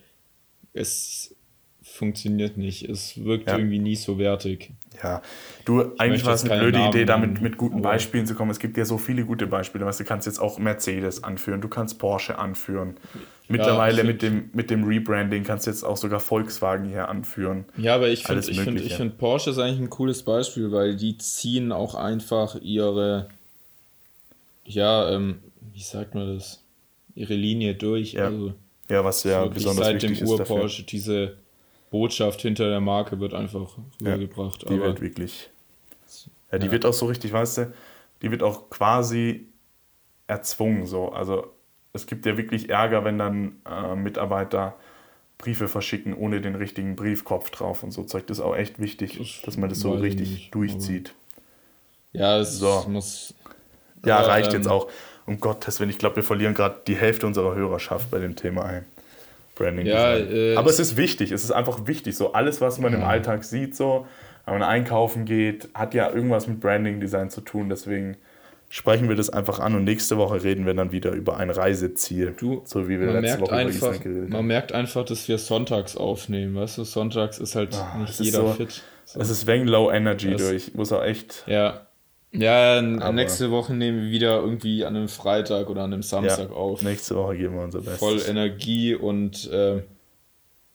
es funktioniert nicht. Es wirkt ja. irgendwie nie so wertig. Ja, du, ich eigentlich war es eine blöde Namen Idee, damit mit guten Beispielen zu kommen. Es gibt ja so viele gute Beispiele. Weißt, du kannst jetzt auch Mercedes anführen, du kannst Porsche anführen. Mittlerweile ja, mit, dem, mit dem Rebranding kannst du jetzt auch sogar Volkswagen hier anführen. Ja, aber ich finde, ich finde, ich finde Porsche ist eigentlich ein cooles Beispiel, weil die ziehen auch einfach ihre, ja, ähm, wie sagt man das, ihre Linie durch. Ja, also, ja was ja besonders seit wichtig dem Ur-Porsche diese Botschaft hinter der Marke wird einfach rübergebracht. Ja, die wird wirklich. Ja, die ja. wird auch so richtig, weißt du, die wird auch quasi erzwungen. So. Also es gibt ja wirklich Ärger, wenn dann äh, Mitarbeiter Briefe verschicken ohne den richtigen Briefkopf drauf und so Zeug. Das ist auch echt wichtig, das dass man das so richtig nicht, durchzieht. Ja, es so. muss. Ja, reicht ähm, jetzt auch. Um Gottes Willen, ich glaube, wir verlieren gerade die Hälfte unserer Hörerschaft bei dem Thema ein. Branding ja, äh, Aber es ist wichtig, es ist einfach wichtig. So alles, was man ja. im Alltag sieht, so, wenn man einkaufen geht, hat ja irgendwas mit Branding Design zu tun. Deswegen sprechen wir das einfach an und nächste Woche reden wir dann wieder über ein Reiseziel. Du, so wie wir letzte Woche einfach, über geredet haben. Man merkt einfach, dass wir sonntags aufnehmen. Weißt du, sonntags ist halt oh, nicht jeder so, fit. So. Es ist wegen Low Energy das, durch. Muss auch echt. Ja, ja, Aber nächste Woche nehmen wir wieder irgendwie an einem Freitag oder an einem Samstag ja, auf. Nächste Woche geben wir unser Bestes. Voll Energie und äh,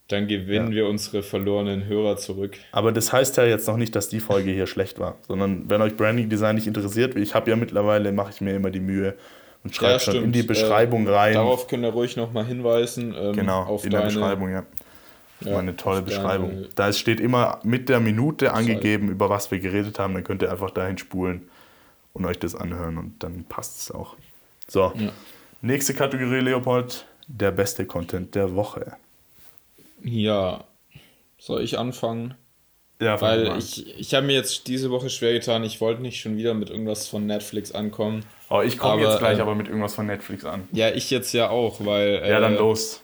dann gewinnen ja. wir unsere verlorenen Hörer zurück. Aber das heißt ja jetzt noch nicht, dass die Folge hier schlecht war, sondern wenn euch Branding Design nicht interessiert, ich habe ja mittlerweile, mache ich mir immer die Mühe und schreibe ja, schon in die Beschreibung äh, rein. Darauf können wir ruhig nochmal hinweisen. Ähm, genau, auf in deine, der Beschreibung, ja. Ja, eine tolle Beschreibung. Da steht immer mit der Minute angegeben, über was wir geredet haben. Dann könnt ihr einfach dahin spulen und euch das anhören und dann passt es auch. So, ja. nächste Kategorie, Leopold. Der beste Content der Woche. Ja, soll ich anfangen? Ja, Weil ich, ich habe mir jetzt diese Woche schwer getan. Ich wollte nicht schon wieder mit irgendwas von Netflix ankommen. Oh, ich komme jetzt gleich äh, aber mit irgendwas von Netflix an. Ja, ich jetzt ja auch, weil. ja, dann äh, los.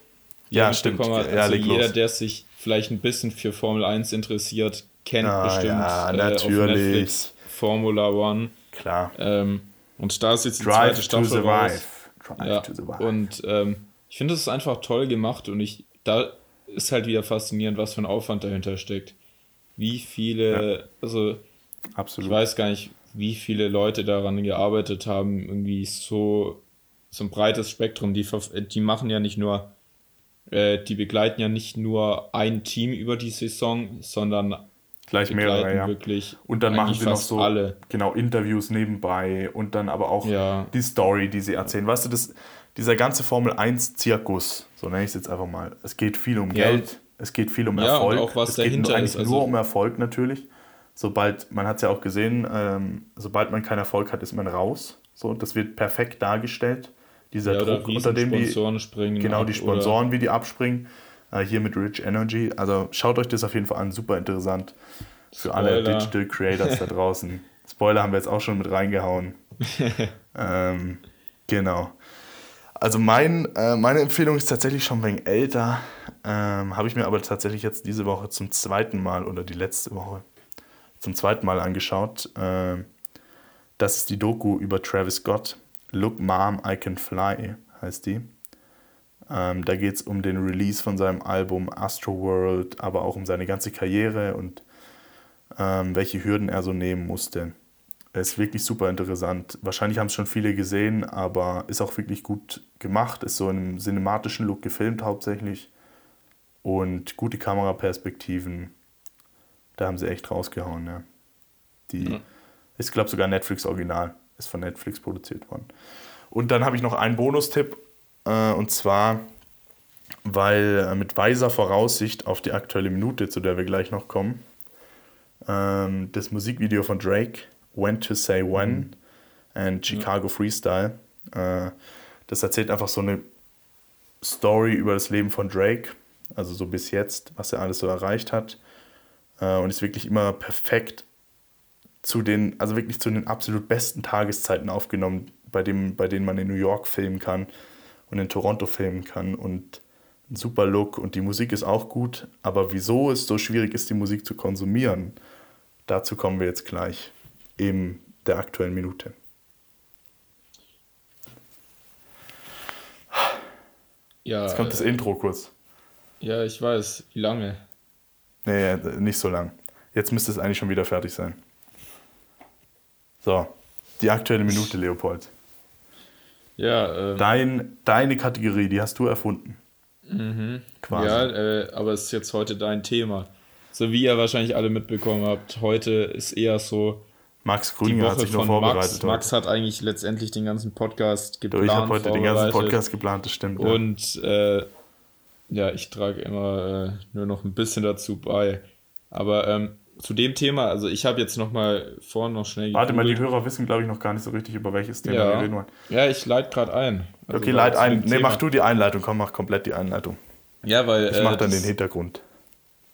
Ja, stimmt. Hat, also ja, jeder, los. der sich vielleicht ein bisschen für Formel 1 interessiert, kennt ah, bestimmt ja, natürlich. Äh, auf Netflix Formula One. Klar. Ähm, und da ist jetzt die Drive zweite Staffel raus. Drive ja. to survive. Und ähm, ich finde, es ist einfach toll gemacht und ich, da ist halt wieder faszinierend, was für ein Aufwand dahinter steckt. Wie viele, ja. also Absolut. ich weiß gar nicht, wie viele Leute daran gearbeitet haben, irgendwie so, so ein breites Spektrum. Die, die machen ja nicht nur äh, die begleiten ja nicht nur ein Team über die Saison, sondern gleich mehrere, ja. wirklich Und dann machen sie noch so alle. genau Interviews nebenbei und dann aber auch Ja. die Story, die sie erzählen. Weißt du, das, dieser ganze Formel 1 Zirkus, so nenne ich es jetzt einfach mal. Es geht viel um Ja. Geld, es geht viel um Ja, Erfolg. auch was es geht dahinter nur, eigentlich ist, also- nur um Erfolg natürlich. Sobald, man hat es ja auch gesehen, ähm, sobald man keinen Erfolg hat, ist man raus. So, das wird perfekt dargestellt. Dieser Ja, Druck, unter dem die, Sponsoren springen. Genau, die Sponsoren, wie die abspringen. Äh, hier mit Rich Energy. Also schaut euch das auf jeden Fall an, super interessant. Für alle Spoiler. Digital Creators da draußen. Spoiler haben wir jetzt auch schon mit reingehauen. ähm, genau. Also mein, äh, meine Empfehlung ist tatsächlich schon ein wenig älter. Ähm, Habe ich mir aber tatsächlich jetzt diese Woche zum zweiten Mal oder die letzte Woche zum zweiten Mal angeschaut. Ähm, das ist die Doku über Travis Scott. Look Mom, I Can Fly heißt die. Ähm, da geht es um den Release von seinem Album Astro World, aber auch um seine ganze Karriere und ähm, welche Hürden er so nehmen musste. Es ist wirklich super interessant. Wahrscheinlich haben es schon viele gesehen, aber ist auch wirklich gut gemacht. Ist so in einem cinematischen Look gefilmt hauptsächlich. Und gute Kameraperspektiven. Da haben sie echt rausgehauen, ja. Die Ja. ist, glaube sogar Netflix Original. Ist von Netflix produziert worden. Und dann habe ich noch einen Bonustipp. Äh, und zwar, weil äh, mit weiser Voraussicht auf die aktuelle Minute, zu der wir gleich noch kommen, ähm, das Musikvideo von Drake, When to Say When and Chicago Freestyle, äh, das erzählt einfach so eine Story über das Leben von Drake, also so bis jetzt, was er alles so erreicht hat. Äh, und ist wirklich immer perfekt zu den, also wirklich zu den absolut besten Tageszeiten aufgenommen, bei, dem, bei denen man in New York filmen kann und in Toronto filmen kann. Und ein super Look und die Musik ist auch gut. Aber wieso es so schwierig ist, die Musik zu konsumieren, dazu kommen wir jetzt gleich in der aktuellen Minute. Ja, Jetzt kommt das äh, Intro kurz. ja, ich weiß. Wie lange? Nee, nicht so lang. Jetzt müsste es eigentlich schon wieder fertig sein. So, die aktuelle Minute, Leopold. Ja, ähm, Dein, deine Kategorie, die hast du erfunden. Quasi. ja äh, aber es ist jetzt heute dein Thema. So wie ihr wahrscheinlich alle mitbekommen habt, heute ist eher so Max Grüninger hat sich von vorbereitet. Max. Max hat eigentlich letztendlich den ganzen Podcast geplant. ich habe heute den ganzen. Podcast geplant, das stimmt. ja. Und äh, ja, ich trage immer äh, nur noch ein bisschen dazu bei. Aber ähm, zu dem Thema, also ich habe jetzt noch mal vorhin noch schnell Warte mal, die gegoogelt. Hörer wissen, glaube ich, noch gar nicht so richtig, über welches Thema Ja. wir reden wollen. Ja, ich leite gerade ein. Also Okay, da leit zu ein. Nee, Thema. mach du die Einleitung. Komm, mach komplett die Einleitung. Ja, weil Ich äh, mach dann das- den Hintergrund.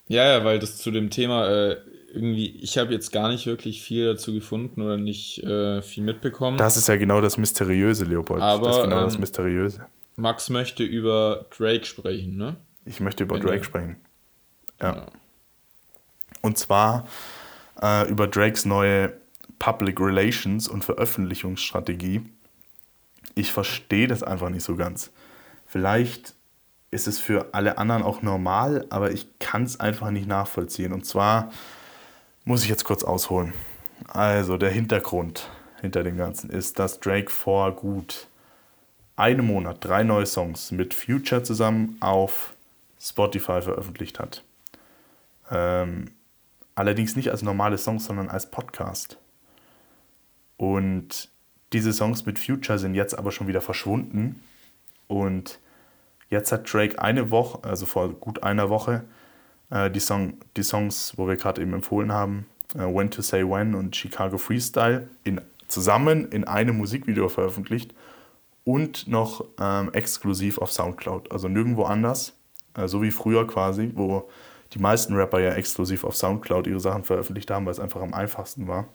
Ja, ja, weil das zu dem Thema äh, irgendwie, ich habe jetzt gar nicht wirklich viel dazu gefunden oder nicht äh, viel mitbekommen. Das ist ja genau das Mysteriöse, Leopold. Aber, das ist genau das ähm, Mysteriöse. Max möchte über Drake sprechen, ne? Ich möchte über Drake sprechen. Ja. Ja. Und zwar äh, über Drakes neue Public Relations und Veröffentlichungsstrategie. Ich verstehe das einfach nicht so ganz. Vielleicht ist es für alle anderen auch normal, aber ich kann es einfach nicht nachvollziehen. Und zwar muss ich jetzt kurz ausholen. Also der Hintergrund hinter dem Ganzen ist, dass Drake vor gut einem Monat drei neue Songs mit Future zusammen auf Spotify veröffentlicht hat. Ähm, allerdings nicht als normale Songs, sondern als Podcast. Und diese Songs mit Future sind jetzt aber schon wieder verschwunden. Und jetzt hat Drake eine Woche, also vor gut einer Woche, äh, die, Song, die Songs, wo wir gerade eben empfohlen haben, äh, When to Say When und Chicago Freestyle, in, zusammen in einem Musikvideo veröffentlicht und noch ähm, exklusiv auf Soundcloud, also nirgendwo anders, äh, so wie früher quasi, wo die meisten Rapper ja exklusiv auf Soundcloud ihre Sachen veröffentlicht haben, weil es einfach am einfachsten war.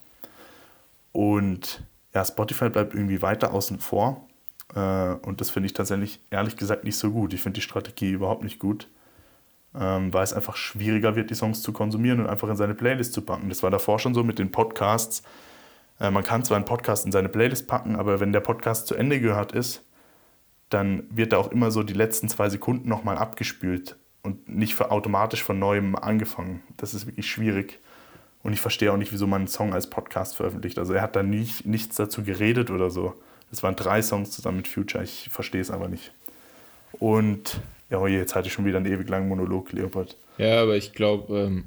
Und ja, Spotify bleibt irgendwie weiter außen vor. Äh, und das finde ich tatsächlich ehrlich gesagt nicht so gut. Ich finde die Strategie überhaupt nicht gut, ähm, weil es einfach schwieriger wird, die Songs zu konsumieren und einfach in seine Playlist zu packen. Das war davor schon so mit den Podcasts. Äh, man kann zwar einen Podcast in seine Playlist packen, aber wenn der Podcast zu Ende gehört ist, dann wird da auch immer so die letzten zwei Sekunden nochmal abgespült und nicht automatisch von neuem angefangen. Das ist wirklich schwierig. Und ich verstehe auch nicht, wieso man einen Song als Podcast veröffentlicht. Also er hat da nicht, nichts dazu geredet oder so. Es waren drei Songs zusammen mit Future. Ich verstehe es aber nicht. Und ja, oh je, jetzt hatte ich schon wieder einen ewig langen Monolog, Leopold. Ja, aber ich glaube, ähm,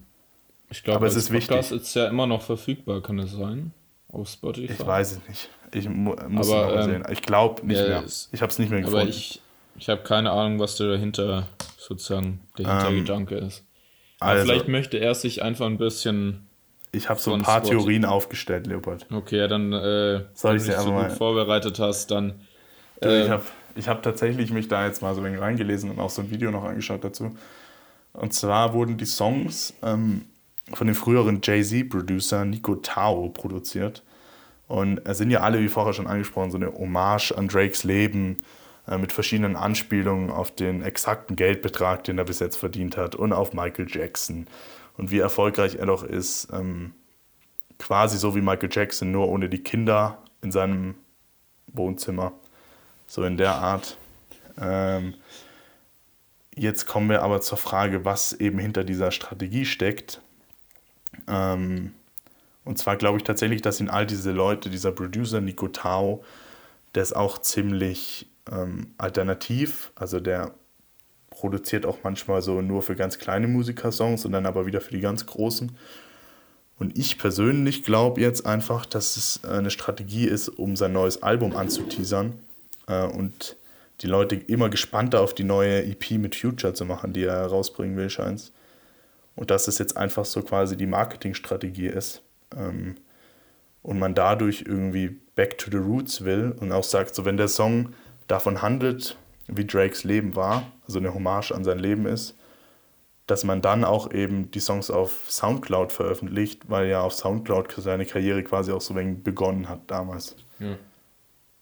Ich glaube, aber es ist Podcast wichtig. ist ja immer noch verfügbar, kann es sein? Auf Spotify? Ich weiß es nicht. Ich mu muss aber, es ähm, sehen. Ich glaube nicht ja, mehr. Ich habe es nicht mehr gefunden. Aber ich, ich habe keine Ahnung, was dahinter sozusagen der Hintergedanke ähm, ist. Also, vielleicht möchte er sich einfach ein bisschen. Ich habe so ein paar Theorien aufgestellt, Leopold. Okay, dann, äh, Soll wenn du dich so gut vorbereitet hast, dann. Äh, ich habe ich hab tatsächlich mich da jetzt mal so ein wenig reingelesen und auch so ein Video noch angeschaut dazu. Und zwar wurden die Songs ähm, von dem früheren Jay-Z-Producer Nico Tao produziert. Und es sind ja alle, wie vorher schon angesprochen, so eine Hommage an Drakes Leben mit verschiedenen Anspielungen auf den exakten Geldbetrag, den er bis jetzt verdient hat und auf Michael Jackson. Und wie erfolgreich er doch ist, ähm, quasi so wie Michael Jackson, nur ohne die Kinder in seinem Wohnzimmer. So in der Art. Ähm, jetzt kommen wir aber zur Frage, was eben hinter dieser Strategie steckt. Ähm, und zwar glaube ich tatsächlich, dass ihn all diese Leute, dieser Producer Nico Tao, der ist auch ziemlich ähm, alternativ. Also der produziert auch manchmal so nur für ganz kleine Musiker Songs und dann aber wieder für die ganz großen. Und ich persönlich glaube jetzt einfach, dass es eine Strategie ist, um sein neues Album anzuteasern äh, und die Leute immer gespannter auf die neue EP mit Future zu machen, die er rausbringen will, scheint Und dass es jetzt einfach so quasi die Marketingstrategie ist. Ähm, und man dadurch irgendwie back to the roots will und auch sagt, so wenn der Song davon handelt, wie Drakes Leben war, also eine Hommage an sein Leben ist, dass man dann auch eben die Songs auf Soundcloud veröffentlicht, weil ja auf Soundcloud seine Karriere quasi auch so wenig begonnen hat damals. Ja.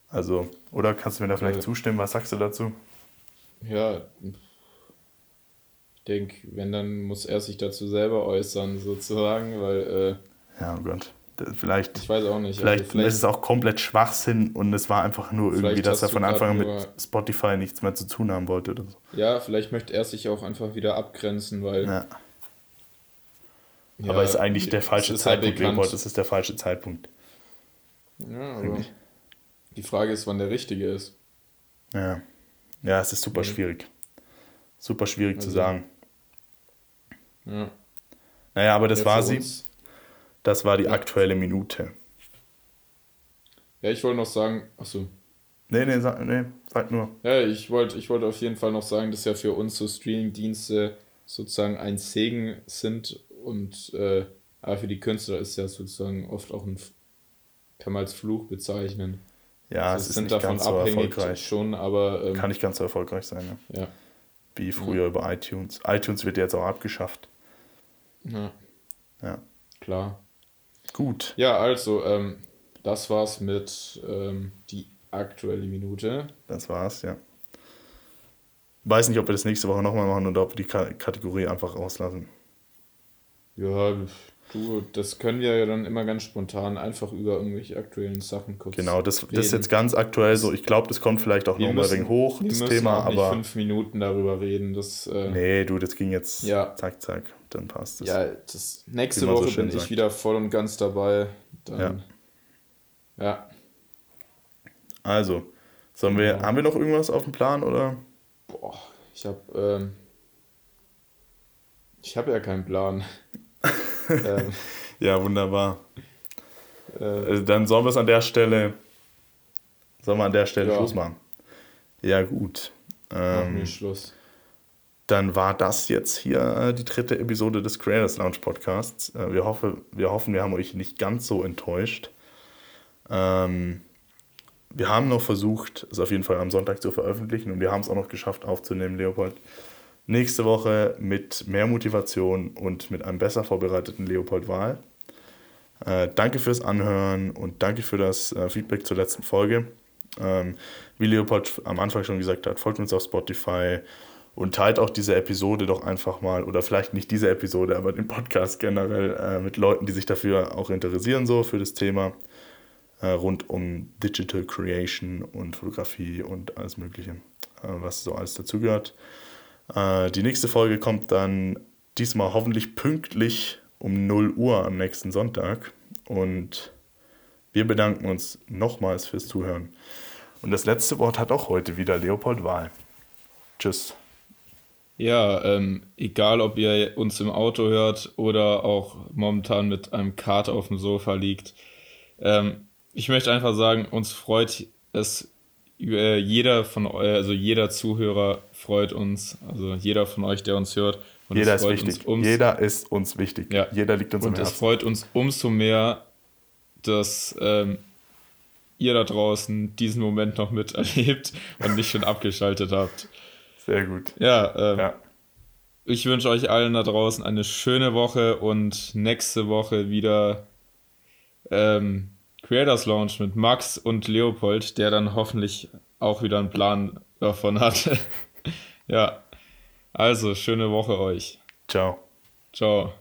Also, oder kannst du mir da vielleicht ja. zustimmen? Was sagst du dazu? Ja, ich denke, wenn, dann muss er sich dazu selber äußern, sozusagen, weil. Äh, ja, oh Gott. Vielleicht, ich weiß auch nicht. Vielleicht, also vielleicht ist es auch komplett Schwachsinn und es war einfach nur irgendwie, dass er von Anfang an mit Spotify nichts mehr zu tun haben wollte. Oder so. Ja, vielleicht möchte er sich auch einfach wieder abgrenzen, weil. Ja. Ja, aber ist eigentlich der falsche halt Zeitpunkt, halt Leopold. Das ist der falsche Zeitpunkt. Ja, aber die Frage ist, wann der richtige ist. Ja. Ja, es ist super mhm. schwierig. Super schwierig also. zu sagen. Ja. Naja, aber das ja, war sie. Das war die aktuelle Minute. Ja, ich wollte noch sagen, achso. Nee, nee, sag, nee, sag nur. Ja, ich wollte ich wollt auf jeden Fall noch sagen, dass ja für uns so Streaming-Dienste sozusagen ein Segen sind und äh, aber für die Künstler ist ja sozusagen oft auch ein, kann man als Fluch bezeichnen. Ja, also es ist nicht davon ganz so erfolgreich. Schon, aber, ähm, kann nicht ganz so erfolgreich sein. Ja. ja. Wie früher ja. über iTunes. iTunes wird jetzt auch abgeschafft. Ja. Ja. Klar. Gut. Ja, also, ähm, das war's mit ähm, die aktuelle Minute. Das war's, ja. Weiß nicht, ob wir das nächste Woche nochmal machen oder ob wir die K Kategorie einfach rauslassen. Ja, du, das können wir ja dann immer ganz spontan einfach über irgendwelche aktuellen Sachen kurz Genau, das, reden. das ist jetzt ganz aktuell so. Ich glaube, das kommt vielleicht auch nochmal wegen hoch, das Thema, auch aber. Nicht fünf Minuten darüber reden. Das, äh, nee, du, das ging jetzt ja. zack, zack dann passt es. Ja, das, nächste Woche so bin sagt. ich wieder voll und ganz dabei. Dann, ja. ja. Also, sollen wir, haben wir noch irgendwas auf dem Plan oder? Boah, ich habe ähm, ich habe ja keinen Plan. ähm, ja, wunderbar. Äh, also dann sollen wir es an der Stelle, sollen wir an der Stelle ja. Schluss machen. Ja, gut. Ähm, Machen wir Schluss dann war das jetzt hier äh, die dritte Episode des Creators Lounge Podcasts. Äh, wir, hoffe, wir hoffen, wir haben euch nicht ganz so enttäuscht. Ähm, wir haben noch versucht, es auf jeden Fall am Sonntag zu veröffentlichen und wir haben es auch noch geschafft aufzunehmen, Leopold. Nächste Woche mit mehr Motivation und mit einem besser vorbereiteten Leopold Wahl. Äh, danke fürs Anhören und danke für das äh, Feedback zur letzten Folge. Ähm, wie Leopold am Anfang schon gesagt hat, folgt uns auf Spotify, und teilt auch diese Episode doch einfach mal, oder vielleicht nicht diese Episode, aber den Podcast generell äh, mit Leuten, die sich dafür auch interessieren, so für das Thema äh, rund um Digital Creation und Fotografie und alles Mögliche, äh, was so alles dazugehört. Äh, die nächste Folge kommt dann diesmal hoffentlich pünktlich um 0 Uhr am nächsten Sonntag und wir bedanken uns nochmals fürs Zuhören. Und das letzte Wort hat auch heute wieder Leopold Wahl. Tschüss. Ja, ähm, egal ob ihr uns im Auto hört oder auch momentan mit einem Kater auf dem Sofa liegt. Ähm, ich möchte einfach sagen, uns freut es, äh, jeder von euch, also jeder Zuhörer freut uns, also jeder von euch, der uns hört. Und jeder ist wichtig. jeder ist uns wichtig. Ja. Jeder liegt uns und am Herzen. Und es freut uns umso mehr, dass ähm, ihr da draußen diesen Moment noch miterlebt und nicht schon abgeschaltet habt. Sehr gut. Ja, ähm, ja. ich wünsche euch allen da draußen eine schöne Woche und nächste Woche wieder ähm, Creators Lounge mit Max und Leopold, der dann hoffentlich auch wieder einen Plan davon hat. ja, also schöne Woche euch. Ciao. Ciao.